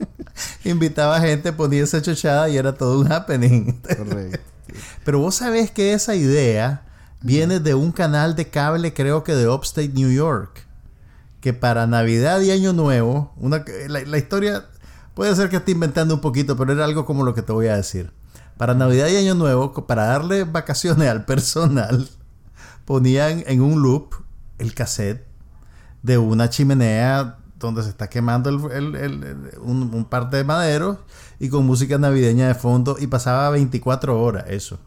invitaba gente, ponía esa chochada y era todo un happening. Correcto. Pero vos sabés que esa idea viene de un canal de cable, creo que de Upstate New York que para Navidad y Año Nuevo, una, la, historia puede ser que esté inventando un poquito, pero era algo como lo que te voy a decir. Para Navidad y Año Nuevo, para darle vacaciones al personal, ponían en un loop el cassette de una chimenea donde se está quemando un, un, par de maderos y con música navideña de fondo y pasaba 24 horas eso.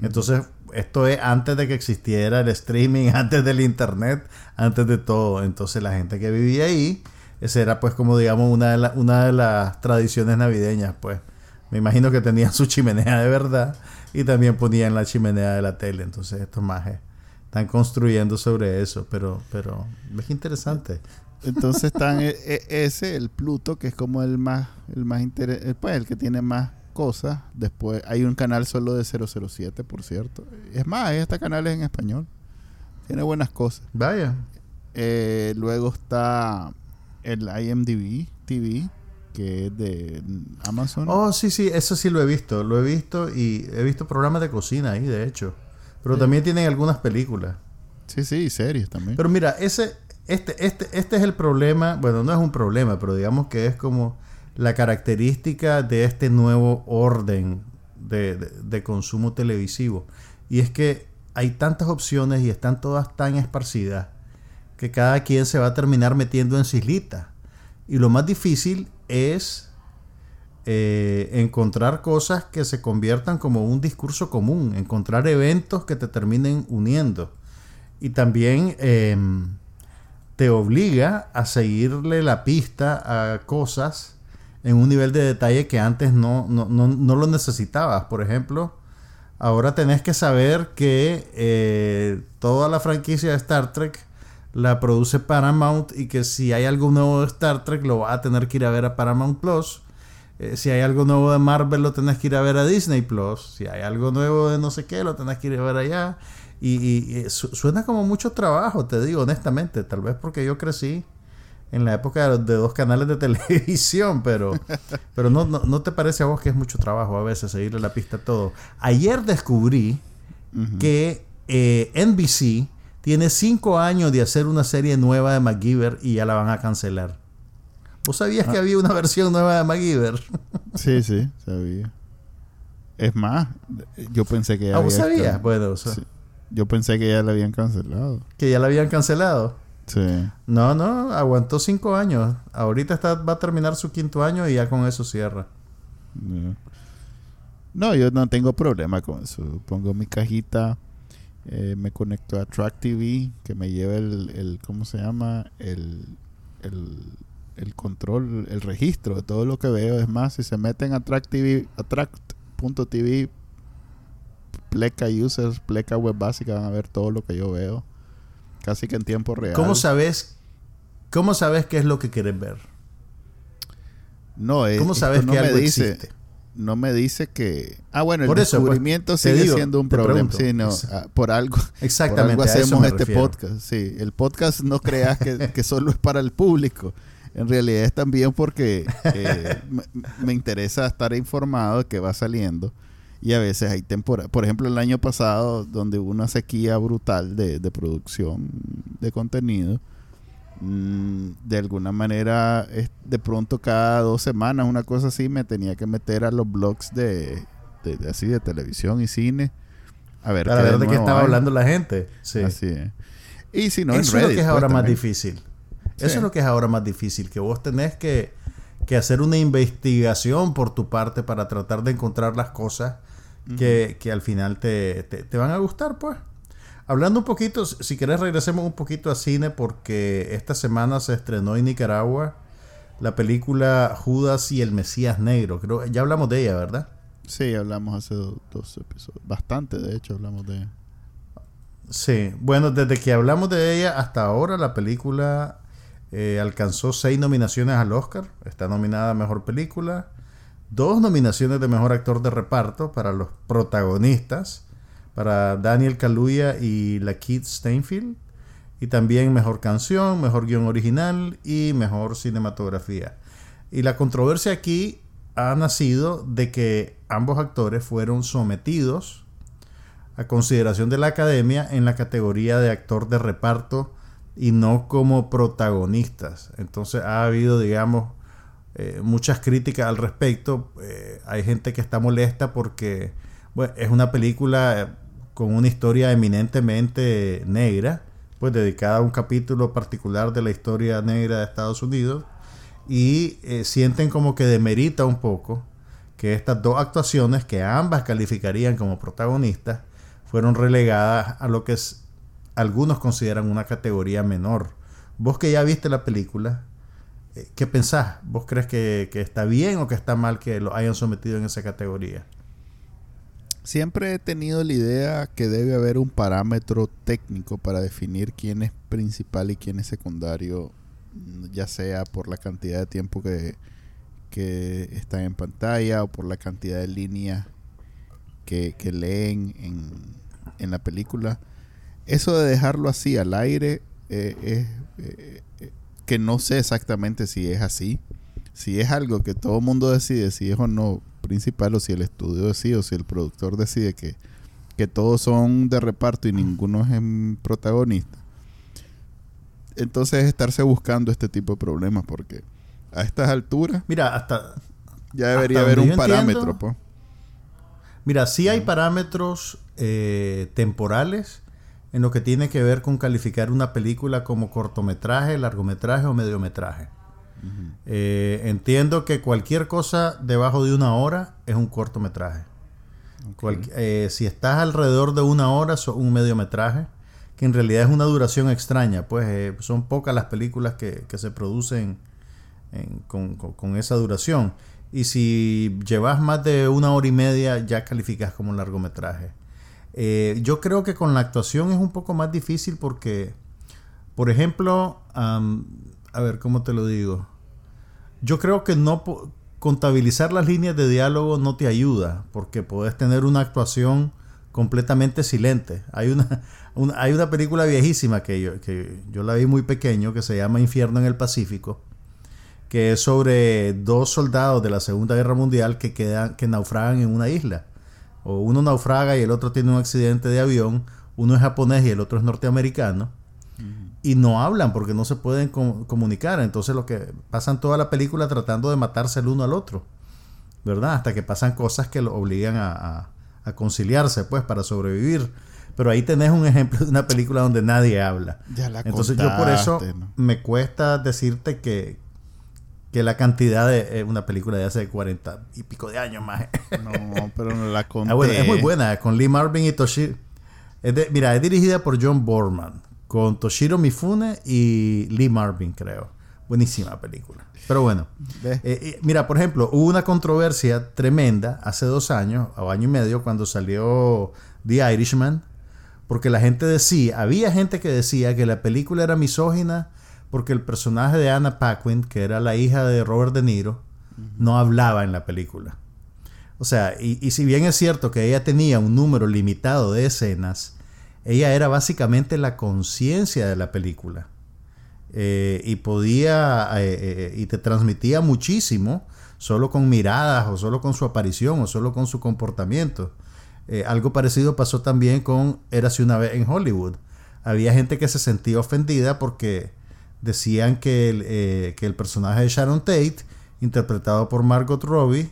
Entonces esto es antes de que existiera el streaming, antes del internet, antes de todo. Entonces la gente que vivía ahí, esa era pues como digamos una de, las tradiciones navideñas, pues. Me imagino que tenían su chimenea de verdad y también ponían la chimenea de la tele. Entonces estos majes están construyendo sobre eso, pero, pero es interesante. Entonces están e, e, ese, el Pluto, que es como el más, el más pues el que tiene más cosas. Después hay un canal solo de 007, por cierto. Es más, este canal es en español. Tiene buenas cosas. Vaya. Eh, luego está el IMDb TV, que es de Amazon. Oh, sí, sí, eso sí lo he visto. Lo he visto y he visto programas de cocina ahí, de hecho. Pero también tienen algunas películas. Sí, sí, series también. Pero mira, ese, este, este, este es el problema. Bueno, no es un problema, pero digamos que es como la característica de este nuevo orden de, consumo televisivo. Y es que hay tantas opciones y están todas tan esparcidas que cada quien se va a terminar metiendo en cislita. Y lo más difícil es eh, encontrar cosas que se conviertan como un discurso común, encontrar eventos que te terminen uniendo. Y también em, te obliga a seguirle la pista a cosas en un nivel de detalle que antes no, no, lo necesitabas. Por ejemplo, ahora tenés que saber que eh, toda la franquicia de Star Trek la produce Paramount y que si hay algo nuevo de Star Trek lo vas a tener que ir a ver a Paramount Plus. Eh, si hay algo nuevo de Marvel lo tenés que ir a ver a Disney Plus. Si hay algo nuevo de no sé qué lo tenés que ir a ver allá. Y, suena como mucho trabajo, te digo honestamente. Tal vez porque yo crecí en la época de, dos canales de televisión, pero, pero no, no, te parece a vos que es mucho trabajo a veces seguirle la pista a todo. Ayer descubrí que eh, NBC tiene cinco años de hacer una serie nueva de MacGyver y ya la van a cancelar. ¿Vos sabías que ah. había una versión nueva de MacGyver? sí, sí, sabía. Es más, yo pensé que ya ¿Ah, ¿Vos sabías? Bueno, yo pensé que ya la habían cancelado. ¿Que ya la habían cancelado? Sí. No, no, aguantó cinco años. Ahorita está, va a terminar su quinto año y ya con eso cierra. No, yo no tengo problema con eso. Pongo mi cajita, eh, me conecto a Track TV, que me lleva el, el ¿cómo se llama? El, el, el, control, el registro de todo lo que veo. Es más, si se meten a Track TV, a Track.tv, pleca users, pleca web básica, van a ver todo lo que yo veo. Casi que en tiempo real. ¿Cómo sabes, cómo sabes qué es lo que quieres ver? No, es, ¿Cómo sabes que algo existe? no me dice que... Ah, bueno, el pues, descubrimiento sigue siendo un problema. Sí, no, ah, por algo, Exactamente, por hacemos este podcast. Sí, el podcast no creas que, solo es para el público. En realidad es también porque eh, me, interesa estar informado de que va saliendo. Y a veces hay temporadas. Por ejemplo, el año pasado, donde hubo una sequía brutal de, de producción de contenido Mm, de alguna manera, de pronto cada dos semanas, una cosa así, me tenía que meter a los blogs de, así de televisión y cine. A ver, Para ver de qué estaba hablando la gente. Sí. Así Y si no, Eso es lo que es ahora pues, más difícil. Eso es lo que es ahora más difícil, que vos tenés que, hacer una investigación por tu parte para tratar de encontrar las cosas que, al final te, te van a gustar, pues. Hablando un poquito, si querés regresemos un poquito a cine porque esta semana se estrenó en Nicaragua la película Judas y el Mesías Negro. Creo ya hablamos de ella, ¿verdad? Sí, hablamos hace dos, episodios. Bastante, de hecho, hablamos de ella. Sí, bueno, desde que hablamos de ella hasta ahora la película eh, alcanzó seis nominaciones al Oscar. Está nominada a Mejor Película. Dos nominaciones de Mejor Actor de Reparto para los protagonistas para Daniel Kaluuya y la Keith Steinfield. Y también mejor canción, mejor guion original y mejor cinematografía. Y la controversia aquí ha nacido de que ambos actores fueron sometidos a consideración de la academia en la categoría de actor de reparto y no como protagonistas. Entonces ha habido, digamos, eh, muchas críticas al respecto. Eh, hay gente que está molesta porque es una película con una historia eminentemente negra, pues dedicada a un capítulo particular de la historia negra de Estados Unidos, y eh, sienten como que demerita un poco que estas dos actuaciones, que ambas calificarían como protagonistas, fueron relegadas a lo que algunos consideran una categoría menor. Vos que ya viste la película, eh, ¿qué pensás? ¿Vos crees que, que está bien o que está mal que lo hayan sometido en esa categoría? Siempre he tenido la idea que debe haber un parámetro técnico para definir quién es principal y quién es secundario, ya sea por la cantidad de tiempo que, que están en pantalla o por la cantidad de líneas que, leen en, la película. Eso de dejarlo así al aire eh, es eh, eh, que no sé exactamente si es así. Si es algo que todo el mundo decide si es o no principal o si el estudio decide o si el productor decide que, que todos son de reparto y ninguno es protagonista, entonces es estarse buscando este tipo de problemas porque a estas alturas mira hasta ya debería haber un parámetro pues. mira sí hay parámetros eh, temporales en lo que tiene que ver con calificar una película como cortometraje largometraje o mediometraje eh, entiendo que cualquier cosa debajo de una hora es un cortometraje. Eh, si estás alrededor de una hora, es un mediometraje, que en realidad es una duración extraña. Pues eh, son pocas las películas que, se producen con, esa duración. Y si llevas más de una hora y media, ya calificas como un largometraje. Yo creo que con la actuación es un poco más difícil porque, por ejemplo, a ver, ¿cómo te lo digo? Yo creo que no contabilizar las líneas de diálogo no te ayuda, porque puedes tener una actuación completamente silente. Hay una, hay una película viejísima que yo, que yo la vi muy pequeño que se llama Infierno en el Pacífico, que es sobre dos soldados de la Segunda Guerra Mundial que quedan, que naufragan en una isla. O uno naufraga y el otro tiene un accidente de avión, uno es japonés y el otro es norteamericano y no hablan porque no se pueden comunicar. Entonces lo que pasan toda la película tratando de matarse el uno al otro, ¿verdad? Hasta que pasan cosas que lo obligan a, conciliarse, pues, para sobrevivir. Pero ahí tenés un ejemplo de una película donde nadie habla. Entonces yo por eso me cuesta decirte que, que la cantidad de eh, una película de hace 40 y pico de años más. no, pero no la conté. Ah, es muy buena, con Lee Marvin y Toshiro. mira, es dirigida por John Borman con Toshiro Mifune y Lee Marvin, creo. Buenísima película. Pero bueno, eh, eh, mira, por ejemplo, hubo una controversia tremenda hace dos años o año y medio cuando salió The Irishman, porque la gente decía, había gente que decía que la película era misógina porque el personaje de Anna Paquin, que era la hija de Robert De Niro, no hablaba en la película. O sea, y, si bien es cierto que ella tenía un número limitado de escenas, ella era básicamente la conciencia de la película. Eh, y podía, eh, eh, y te transmitía muchísimo solo con miradas o solo con su aparición o solo con su comportamiento. algo parecido pasó también con Érase una vez en Hollywood. Había gente que se sentía ofendida porque decían que el, que el personaje de Sharon Tate, interpretado por Margot Robbie,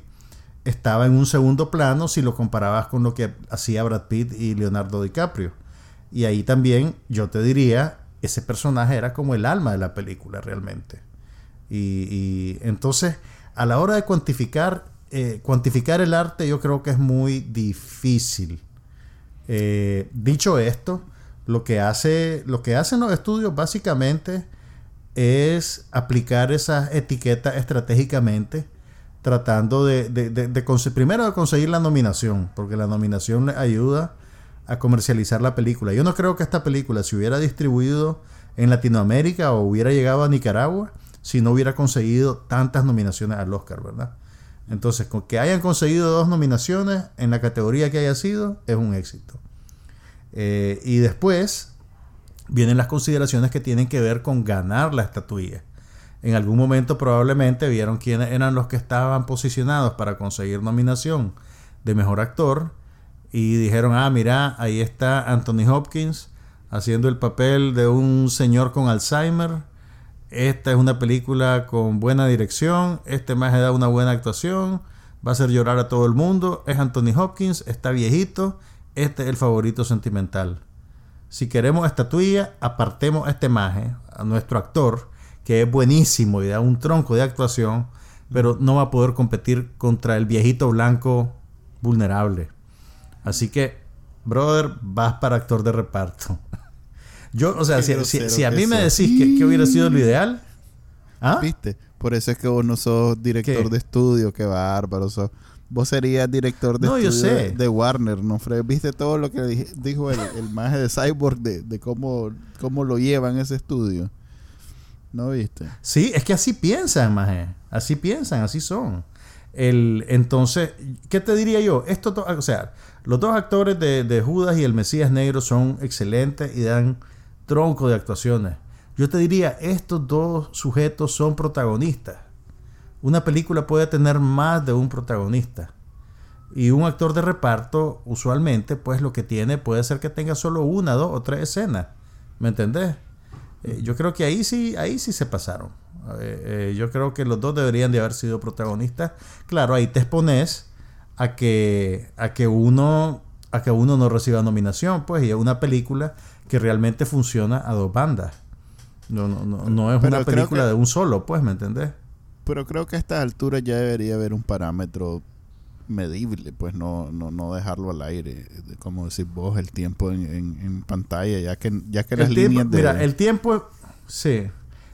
estaba en un segundo plano si lo comparabas con lo que hacía Brad Pitt y Leonardo DiCaprio. Y ahí también yo te diría, ese personaje era como el alma de la película realmente. Y, entonces, a la hora de cuantificar, eh, cuantificar el arte yo creo que es muy difícil. Eh, dicho esto, lo que, hace, lo que hacen los estudios básicamente es aplicar esas etiquetas estratégicamente tratando de, de, primero de conseguir la nominación, porque la nominación le ayuda a comercializar la película. Yo no creo que esta película se hubiera distribuido en Latinoamérica o hubiera llegado a Nicaragua si no hubiera conseguido tantas nominaciones al Oscar, ¿verdad? Entonces, con que hayan conseguido dos nominaciones en la categoría que haya sido, es un éxito. Eh, y después vienen las consideraciones que tienen que ver con ganar la estatuilla. En algún momento probablemente vieron quiénes eran los que estaban posicionados para conseguir nominación de mejor actor y dijeron, ah, mira, ahí está Anthony Hopkins haciendo el papel de un señor con Alzheimer. Esta es una película con buena dirección, este más da una buena actuación, va a hacer llorar a todo el mundo, es Anthony Hopkins, está viejito, este es el favorito sentimental. Si queremos estatuilla, apartemos a este maje, a nuestro actor, que es buenísimo y da un tronco de actuación, pero no va a poder competir contra el viejito blanco vulnerable. Así que, brother, vas para actor de reparto. Yo, o sea, si, a mí me decís que, hubiera sido lo ideal, ¿ah? ¿Viste? Por eso es que vos no sos director de estudio, qué bárbaro Vos serías director de estudio De, Warner, ¿no, ¿Viste todo lo que dijo el, el maje de Cyborg de, de cómo, cómo lo llevan ese estudio? ¿No viste? Sí, es que así piensan, maje. Así piensan, así son. El, entonces, ¿qué te diría yo? Esto, o sea, los dos actores de, Judas y el Mesías Negro son excelentes y dan tronco de actuaciones. Yo te diría, estos dos sujetos son protagonistas. Una película puede tener más de un protagonista. Y un actor de reparto, usualmente, pues lo que tiene puede ser que tenga solo una, dos o tres escenas. ¿Me entendés? Eh, yo creo que ahí sí, ahí sí se pasaron. Eh, yo creo que los dos deberían de haber sido protagonistas. Claro, ahí te expones a que, a que uno a que uno no reciba nominación, pues, y es una película que realmente funciona a dos bandas. No, no, no, no es una película de un solo, pues, ¿me entendés? Pero creo que a estas alturas ya debería haber un parámetro medible, pues no, no, no dejarlo al aire, como decir vos, el tiempo en, en, pantalla, ya que, ya que las líneas de... Mira, el tiempo, sí,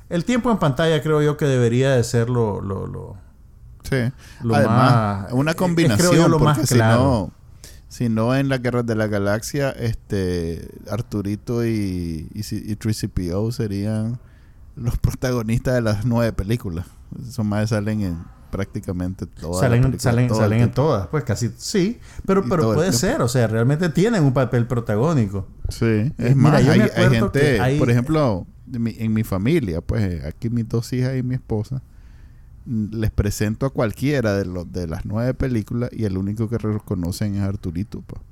el tiempo en pantalla creo yo que debería de ser lo... lo, lo sí, además, una eh, combinación, lo porque más claro. si no, en la Guerra de la Galaxia, este, Arturito y, y, y 3CPO serían los protagonistas de las nueve películas. Esos más salen en prácticamente todas. Salen, salen, salen en todas, pues casi sí. Pero, pero puede ser, o sea, realmente tienen un papel protagónico. Sí, es más, hay, hay, gente, por ejemplo, en mi familia, pues aquí mis dos hijas y mi esposa, mm, les presento a cualquiera de, los, de las nueve películas y el único que reconocen es Arturito. pues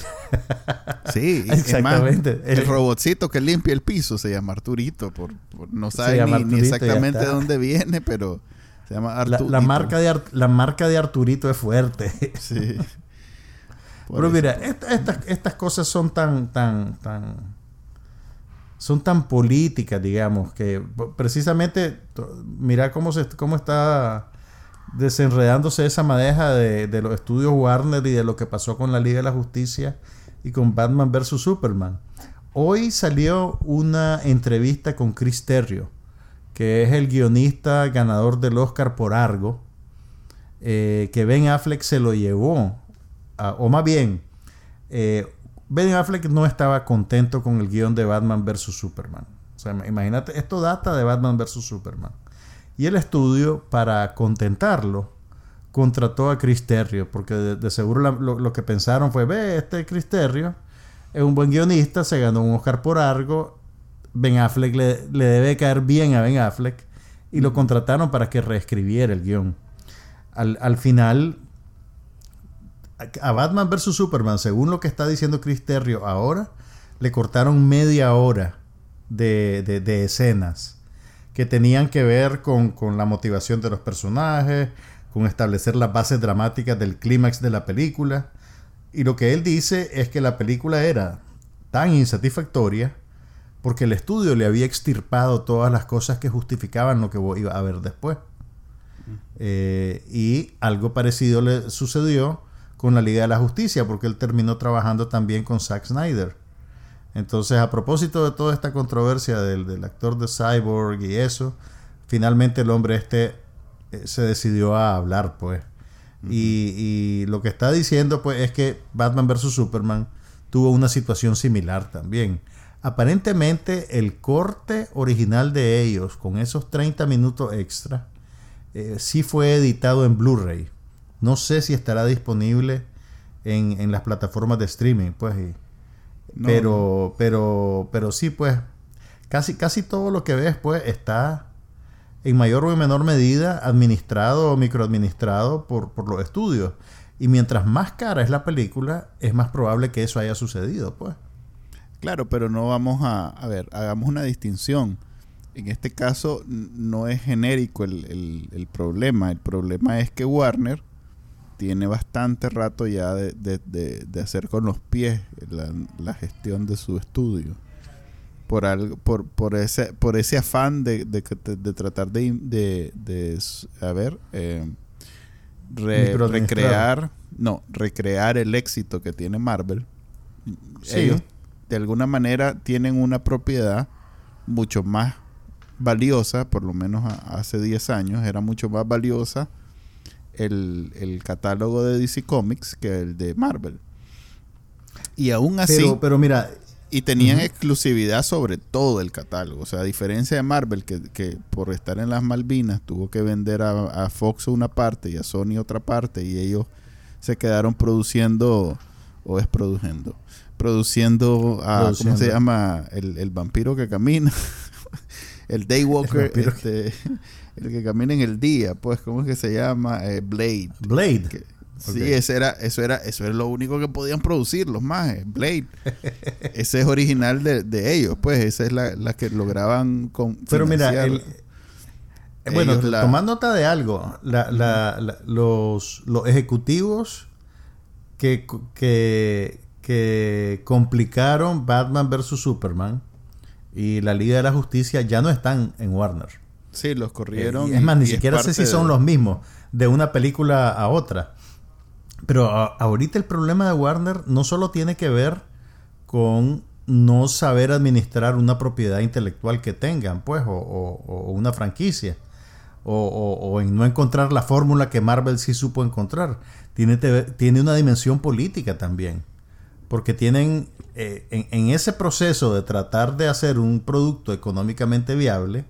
Sí, exactamente. el robotcito que limpia el piso se llama Arturito. Por, no sabe ni, exactamente de dónde viene, pero se llama Arturito. La, marca, de la marca de Arturito es fuerte. Sí. Pero mira, estas, estas cosas son tan, tan, tan. Son tan políticas, digamos, que precisamente mira cómo se cómo está desenredándose esa madeja de, los estudios Warner y de lo que pasó con la Liga de la Justicia y con Batman vs. Superman. Hoy salió una entrevista con Chris Terrio que es el guionista ganador del Oscar por Argo, eh, que Ben Affleck se lo llevó, o más bien, eh, Ben Affleck no estaba contento con el guion de Batman vs. Superman. O sea, imagínate, esto data de Batman vs. Superman. Y el estudio, para contentarlo, contrató a Chris Terrio, porque de, seguro lo, que pensaron fue, ve, este Chris Terrio es un buen guionista, se ganó un Oscar por algo, Ben Affleck le, le debe caer bien a Ben Affleck, y lo contrataron para que reescribiera el guion. Al, al final, a Batman vs. Superman, según lo que está diciendo Chris Terrio ahora, le cortaron media hora de, de, escenas que tenían que ver con, con, la motivación de los personajes, con establecer las bases dramáticas del clímax de la película. Y lo que él dice es que la película era tan insatisfactoria porque el estudio le había extirpado todas las cosas que justificaban lo que iba a ver después. Eh, y algo parecido le sucedió con la Liga de la Justicia, porque él terminó trabajando también con Zack Snyder. Entonces, a propósito de toda esta controversia del, actor de Cyborg y eso, finalmente el hombre este eh, se decidió a hablar, pues. y, y, lo que está diciendo, pues, es que Batman vs. Superman tuvo una situación similar también. Aparentemente, el corte original de ellos, con esos 30 minutos extra, eh, sí fue editado en Blu-ray. No sé si estará disponible en, en las plataformas de streaming, pues. Pero, pero, pero sí, pues. Casi, casi todo lo que ves, pues, está en mayor o menor medida administrado o microadministrado por, por los estudios. Y mientras más cara es la película, es más probable que eso haya sucedido, pues. Claro, pero no vamos a... A ver, hagamos una distinción. En este caso no es genérico el, el problema. El problema es que Warner tiene bastante rato ya de, de, hacer con los pies la, gestión de su estudio. Por, algo, por, por, ese, por ese afán de, tratar de, de, a ver, eh, recrear, no, recrear el éxito que tiene Marvel. Ellos, de alguna manera, tienen una propiedad mucho más valiosa, por lo menos hace 10 años, era mucho más valiosa el, catálogo de DC Comics que el de Marvel. Y aún así. Pero, mira. Y tenían exclusividad sobre todo el catálogo. O sea, a diferencia de Marvel, que, por estar en las Malvinas tuvo que vender a, Fox una parte y a Sony otra parte, y ellos se quedaron produciendo, o es produciendo, produciendo a, ¿cómo se llama? El, el vampiro que camina. el Daywalker. este, el que camina en el día, pues, ¿cómo es que se llama? Eh, Blade. Blade. Sí, ese era, eso era, eso era lo único que podían producir los más, Blade. ese es original de, ellos, pues, esa es la, que lograban con. Pero mira, el, bueno, tomando nota de algo, los, los ejecutivos que, que, que complicaron Batman vs Superman y la Liga de la Justicia ya no están en Warner. Sí, los corrieron. es más, ni siquiera sé si son los mismos de una película a otra. Pero ahorita el problema de Warner no solo tiene que ver con no saber administrar una propiedad intelectual que tengan, pues, o, una franquicia, o, en no encontrar la fórmula que Marvel sí supo encontrar. Tiene, tiene una dimensión política también, porque tienen eh, en, en, ese proceso de tratar de hacer un producto económicamente viable,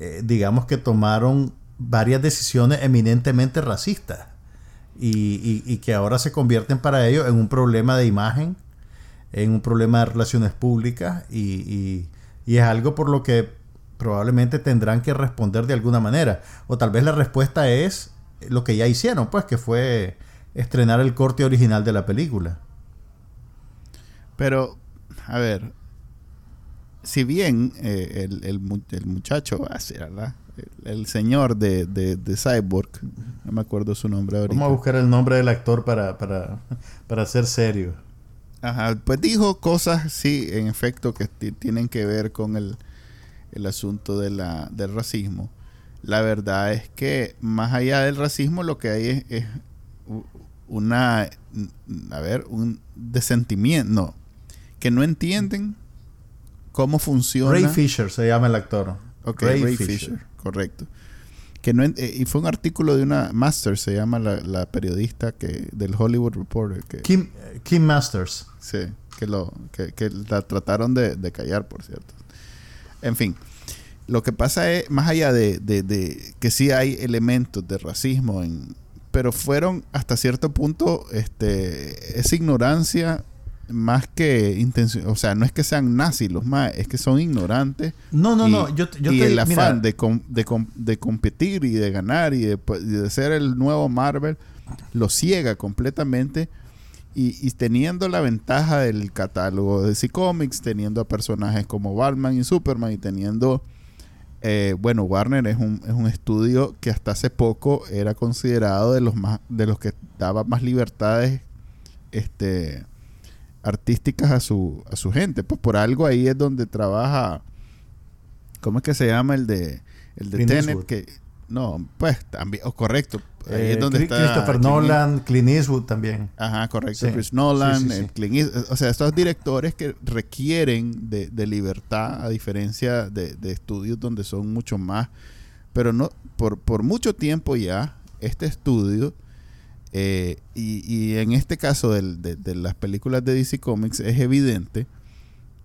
eh, digamos que tomaron varias decisiones eminentemente racistas y, que ahora se convierten para ellos en un problema de imagen, en un problema de relaciones públicas y, es algo por lo que probablemente tendrán que responder de alguna manera. O tal vez la respuesta es lo que ya hicieron, pues que fue estrenar el corte original de la película. Pero, a ver, si bien eh, el, el, muchacho, el, señor de, de, Cyborg, no me acuerdo su nombre ahorita. Vamos a buscar el nombre del actor para, para, para ser serio. Ajá, pues dijo cosas, sí, en efecto, que tienen que ver con el, el asunto de la, del racismo. La verdad es que más allá del racismo lo que hay es, una, a ver, un desentimiento, no, que no entienden cómo funciona. Ray Fisher se llama el actor. Ok, Ray, Fisher. correcto. Que no, eh, y fue un artículo de una Masters, se llama la, periodista que del Hollywood Reporter. Que, Kim, Kim Masters. Sí, que, lo, que, la trataron de, callar, por cierto. En fin, lo que pasa es, más allá de, de, que sí hay elementos de racismo en pero fueron hasta cierto punto, este, esa ignorancia más que intención, o sea, no es que sean nazis los más, es que son ignorantes. No, no, no, yo, yo y el afán de, de, competir y de ganar y de, ser el nuevo Marvel lo ciega completamente. Y, teniendo la ventaja del catálogo de DC Comics, teniendo a personajes como Batman y Superman y teniendo, eh, bueno, Warner es un, es un estudio que hasta hace poco era considerado de los más, de los que daba más libertades, este, artísticas a su, a su gente. Pues por algo ahí es donde trabaja. ¿Cómo es que se llama el de el de Tenet? Que, no, pues también, oh, correcto. Ahí es eh, donde está Christopher Nolan, Clint Eastwood también. Ajá, correcto. Chris Nolan, o sea, estos directores que requieren de, de libertad a diferencia de, de, estudios donde son mucho más. Pero no, por, por mucho tiempo ya, este estudio eh, y, en este caso de, las películas de DC Comics es evidente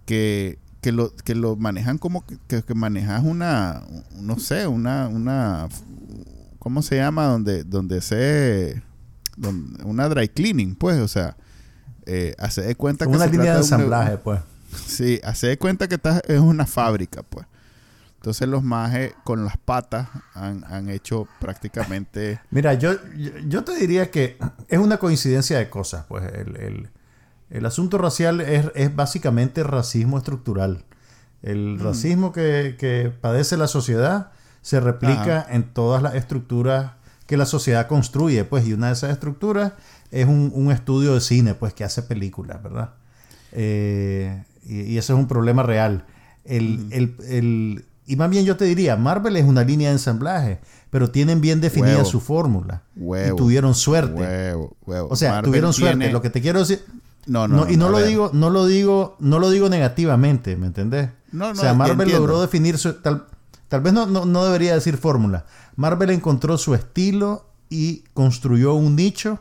que, lo, que lo manejan como que, que manejas una, no sé, una, una, ¿cómo se llama? Donde, donde se, una dry cleaning, pues, o sea, eh, hace de cuenta que... Una línea de ensamblaje, pues. Sí, hace de cuenta que estás, es una fábrica, pues. Entonces los majes con las patas han, hecho prácticamente... Mira, yo, yo te diría que es una coincidencia de cosas. Pues el, asunto racial es, básicamente racismo estructural. El mm. racismo que, padece la sociedad se replica en todas las estructuras que la sociedad construye. Pues, y una de esas estructuras es un, estudio de cine, pues, que hace películas, ¿verdad? Eh, y, ese es un problema real. el, el y más bien yo te diría, Marvel es una línea de ensamblaje, pero tienen bien definida su fórmula. Y tuvieron suerte. O sea, tuvieron suerte. Lo que te quiero decir. No, no, y no lo digo, no lo digo, no lo digo negativamente, ¿me entendés? No, o sea, Marvel logró definir su, tal, tal vez no, no, debería decir fórmula. Marvel encontró su estilo y construyó un nicho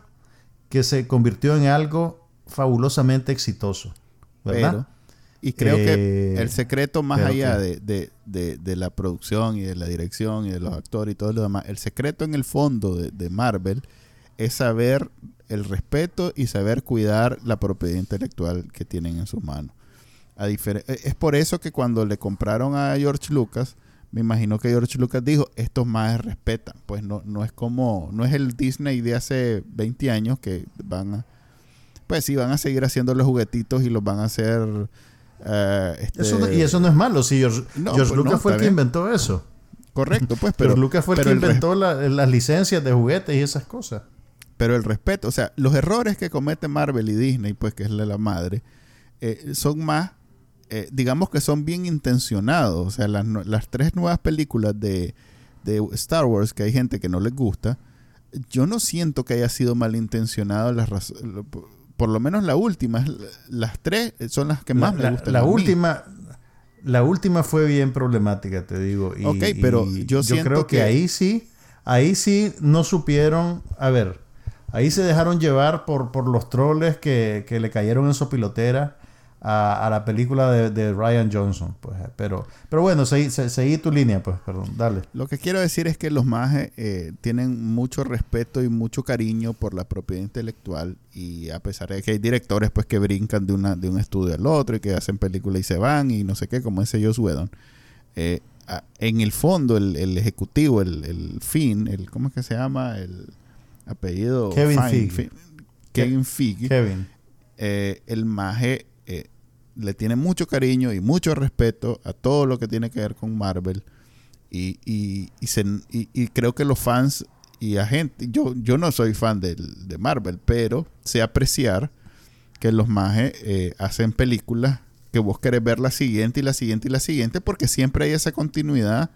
que se convirtió en algo fabulosamente exitoso. ¿Verdad? Y creo que el eh, secreto más allá de, la producción y de la dirección y de los actores y todo lo demás, el secreto en el fondo de, Marvel es saber el respeto y saber cuidar la propiedad intelectual que tienen en sus manos. A e, es por eso que cuando le compraron a George Lucas, me imagino que George Lucas dijo, estos más respetan. Pues no, no es como, no es el Disney de hace 20 años que van a, pues sí, van a seguir haciendo los juguetitos y los van a hacer eh, este, y eso no es malo, si George, pues Lucas fue el que inventó eso. Correcto, pues, pero... Lucas fue el que inventó las licencias de juguetes y esas cosas. Pero el respeto, o sea, los errores que comete Marvel y Disney, pues que es la, madre, eh, son más, eh, digamos que son bien intencionados. O sea, las, las tres nuevas películas de, de, Star Wars, que hay gente que no les gusta, yo no siento que haya sido malintencionado las por lo menos la última, las tres son las que más me gustan. La, última, la última fue bien problemática, te digo. Y, ok, pero yo, creo que, ahí sí, ahí sí no supieron, a ver, ahí se dejaron llevar por, por los troles que, que le cayeron en su pilotera a, la película de, Ryan Johnson. Pues, pero, pero bueno, seguí, tu línea, pues, perdón, dale. Lo que quiero decir es que los majes eh, tienen mucho respeto y mucho cariño por la propiedad intelectual y a pesar de que hay directores pues que brincan de, una, de un estudio al otro y que hacen películas y se van y no sé qué, como ese Joss Whedon. Eh, en el fondo, el, ejecutivo, el, el fin, el, ¿cómo es que se llama? El apellido Kevin Feige. Kevin Feige. Kevin. Eh, el maje le tiene mucho cariño y mucho respeto a todo lo que tiene que ver con Marvel. Y, y, y, creo que los fans y a gente, yo, yo no soy fan de, de Marvel, pero sé apreciar que los majes eh, hacen películas que vos querés ver la siguiente y la siguiente y la siguiente, porque siempre hay esa continuidad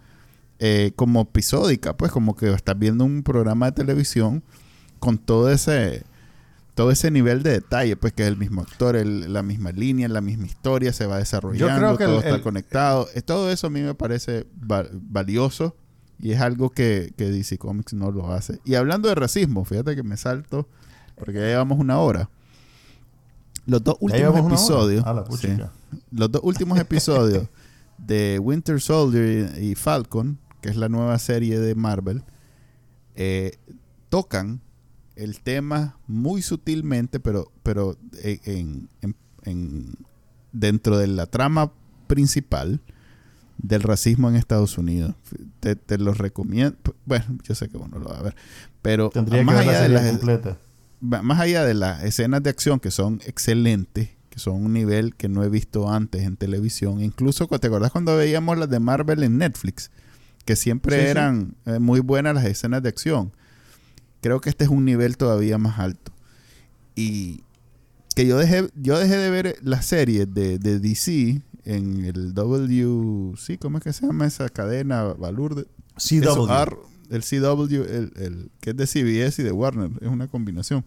eh, como episódica, pues como que estás viendo un programa de televisión con todo ese todo ese nivel de detalle, pues que es el mismo actor, la misma línea, la misma historia, se va desarrollando, todo está conectado. Eh, todo eso a mí me parece valioso y es algo que, que, DC Comics no lo hace. Y hablando de racismo, fíjate que me salto, porque ya llevamos una hora. Los dos últimos episodios, los dos últimos episodios de Winter Soldier y Falcon, que es la nueva serie de Marvel, eh, tocan el tema muy sutilmente, pero, pero en, dentro de la trama principal del racismo en Estados Unidos. Te, te lo recomiendo. Bueno, yo sé que uno lo va a ver, pero más allá de las, más allá de las escenas de acción que son excelentes, que son un nivel que no he visto antes en televisión, incluso te acuerdas cuando veíamos las de Marvel en Netflix, que siempre eran eh, muy buenas las escenas de acción. Creo que este es un nivel todavía más alto. Y que yo dejé, yo dejé de ver las series de, de DC en el W, sí, ¿cómo es que se llama esa cadena? Valur CW. el CW, el, el, que es de CBS y de Warner, es una combinación.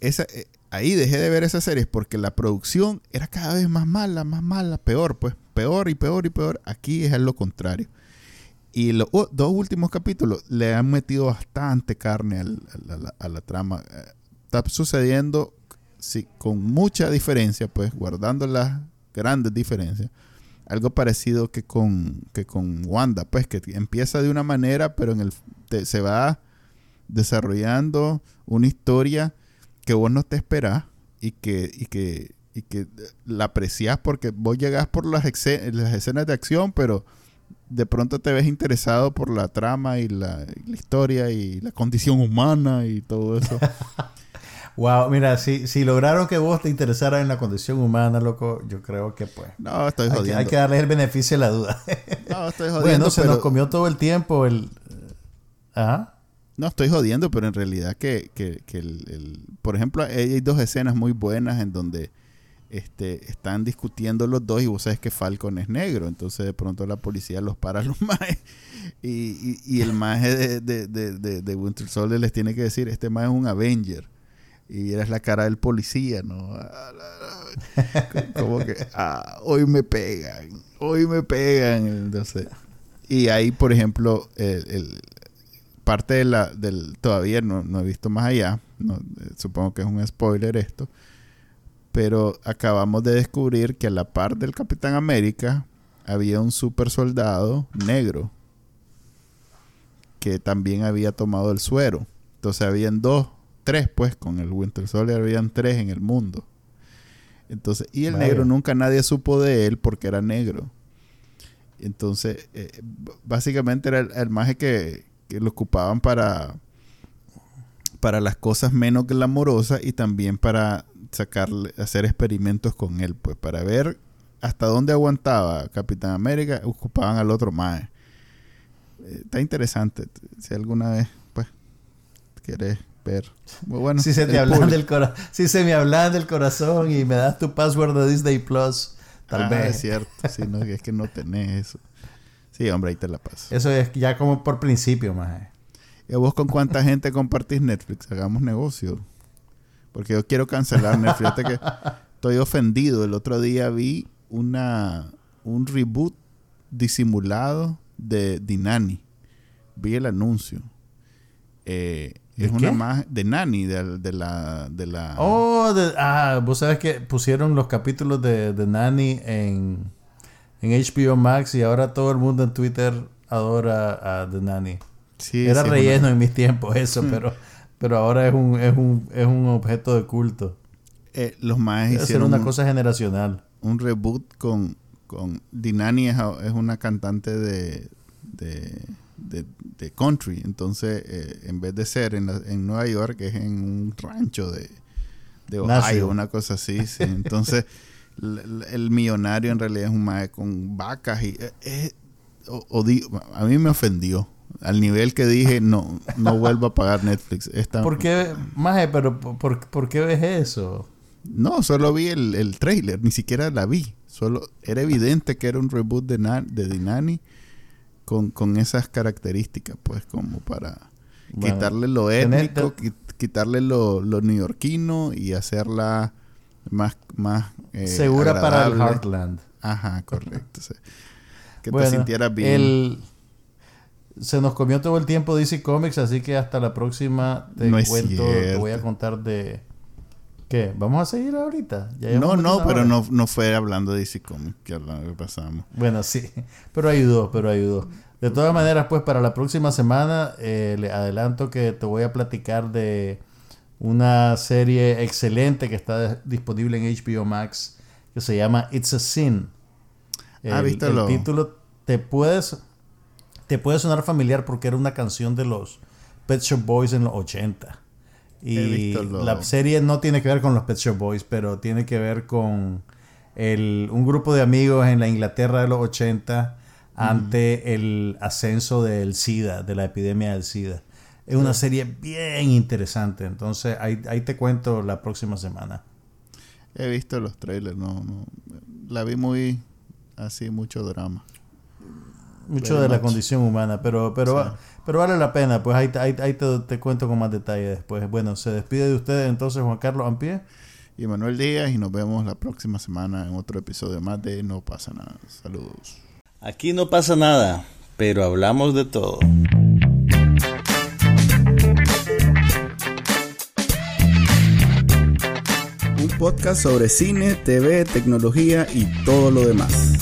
Esa, eh, ahí dejé de ver esas series porque la producción era cada vez más mala, más mala, peor, pues, peor y peor y peor. Aquí es lo contrario. Y los dos últimos capítulos le han metido bastante carne a la trama. Eh, está sucediendo sí, con mucha diferencia, pues, guardando las grandes diferencias. Algo parecido que con, que con Wanda, pues, que empieza de una manera, pero en el se va desarrollando una historia que vos no te esperás y que, y que, y que la apreciás porque vos llegás por las escenas de acción, pero de pronto te ves interesado por la trama y la, historia y la condición humana y todo eso. wow, mira, si, si lograron que vos te interesaras en la condición humana, loco, yo creo que pues. No, estoy jodiendo. Hay que, darle el beneficio de la duda. no, estoy jodiendo. Bueno, se nos comió todo el tiempo el. Ajá. No estoy jodiendo, pero en realidad que, que, que el, por ejemplo, hay dos escenas muy buenas en donde este, están discutiendo los dos y vos sabes que Falcon es negro, entonces de pronto la policía los para los majes y, el maje de, de, de, Winter Soldier les tiene que decir, este maje es un Avenger y eres la cara del policía, ¿no? Como que, ah, hoy me pegan, hoy me pegan, entonces... Y ahí, por ejemplo, el parte de la, del, todavía no, no he visto más allá, eh, supongo que es un spoiler esto, pero acabamos de descubrir que a la par del Capitán América había un super soldado negro que también había tomado el suero. Entonces habían dos, tres pues con el Winter Soldier habían tres en el mundo. Entonces, y el negro nunca nadie supo de él porque era negro. Entonces, eh, básicamente era el, el maje que, que lo ocupaban para, para las cosas menos glamorosas y también para sacarle, hacer experimentos con él, pues para ver hasta dónde aguantaba Capitán América, ocupaban al otro más. Eh, está interesante. Si alguna vez, pues, quieres ver. Bueno, si se te hablan del si se me hablan del corazón y me das tu password de Disney Plus, tal ah, vez. Es cierto, si no, es que no tenés eso. Sí, hombre, ahí te la paso. Eso es ya como por principio, más. ¿Y vos con cuánta gente compartís Netflix? Hagamos negocio. Porque yo quiero cancelar Netflix. Fíjate que estoy ofendido. El otro día vi una un reboot disimulado de Dinani. Vi el anuncio. Eh, es una más de Nani, de, la, de la... Oh, ah, vos sabes que pusieron los capítulos de, de Nani en en HBO Max y ahora todo el mundo en Twitter adora a The Nanny. Era relleno en mis tiempos eso, hmm. pero, pero ahora es un, es un, es un objeto de culto. Eh, los más hicieron una cosa generacional. Un reboot con, con Dinani es, es una cantante de, de, de, country. Entonces, eh, en vez de ser en, en Nueva York, es en un rancho de, de Ohio, una cosa así. Entonces, el, millonario en realidad es un mae con vacas y eh, eh, a mí me ofendió al nivel que dije no no vuelvo a pagar Netflix Esta, ¿por qué maje pero por, qué ves eso? no solo vi el, el trailer ni siquiera la vi solo era evidente que era un reboot de, de Dinani con, con esas características pues como para quitarle lo étnico quitarle lo, lo neoyorquino y hacerla más, más eh, segura para el Heartland. Ajá, correcto. Que te sintieras bien. Se nos comió todo el tiempo DC Comics, así que hasta la próxima te cuento, te voy a contar de ¿Qué? ¿Vamos a seguir ahorita? no, no, pero no, no fue hablando de DC Comics que, que pasamos. Bueno, sí, pero ayudó, pero ayudó. De todas maneras, pues para la próxima semana eh, le adelanto que te voy a platicar de una serie excelente que está disponible en HBO Max que se llama It's a Sin. Ah, El, título te puedes te puede sonar familiar porque era una canción de los Pet Shop Boys en los 80. He Y lo- la serie no tiene que ver con los Pet Shop Boys, pero tiene que ver con el, un grupo de amigos en la Inglaterra de los 80 ante el ascenso del SIDA, de la epidemia del SIDA. Es una serie bien interesante, entonces ahí, ahí te cuento la próxima semana. He visto los trailers, no, no. La vi muy así, mucho drama. Mucho de la condición humana, pero, pero, Sí. va- pero vale la pena, pues ahí, ahí, ahí te, te cuento con más detalle después. Bueno, se despide de ustedes entonces Juan Carlos Ampie. Y Manuel Díaz y nos vemos la próxima semana en otro episodio más de No pasa nada. Saludos. Aquí no pasa nada, pero hablamos de todo. Un podcast sobre cine, TV, tecnología y todo lo demás.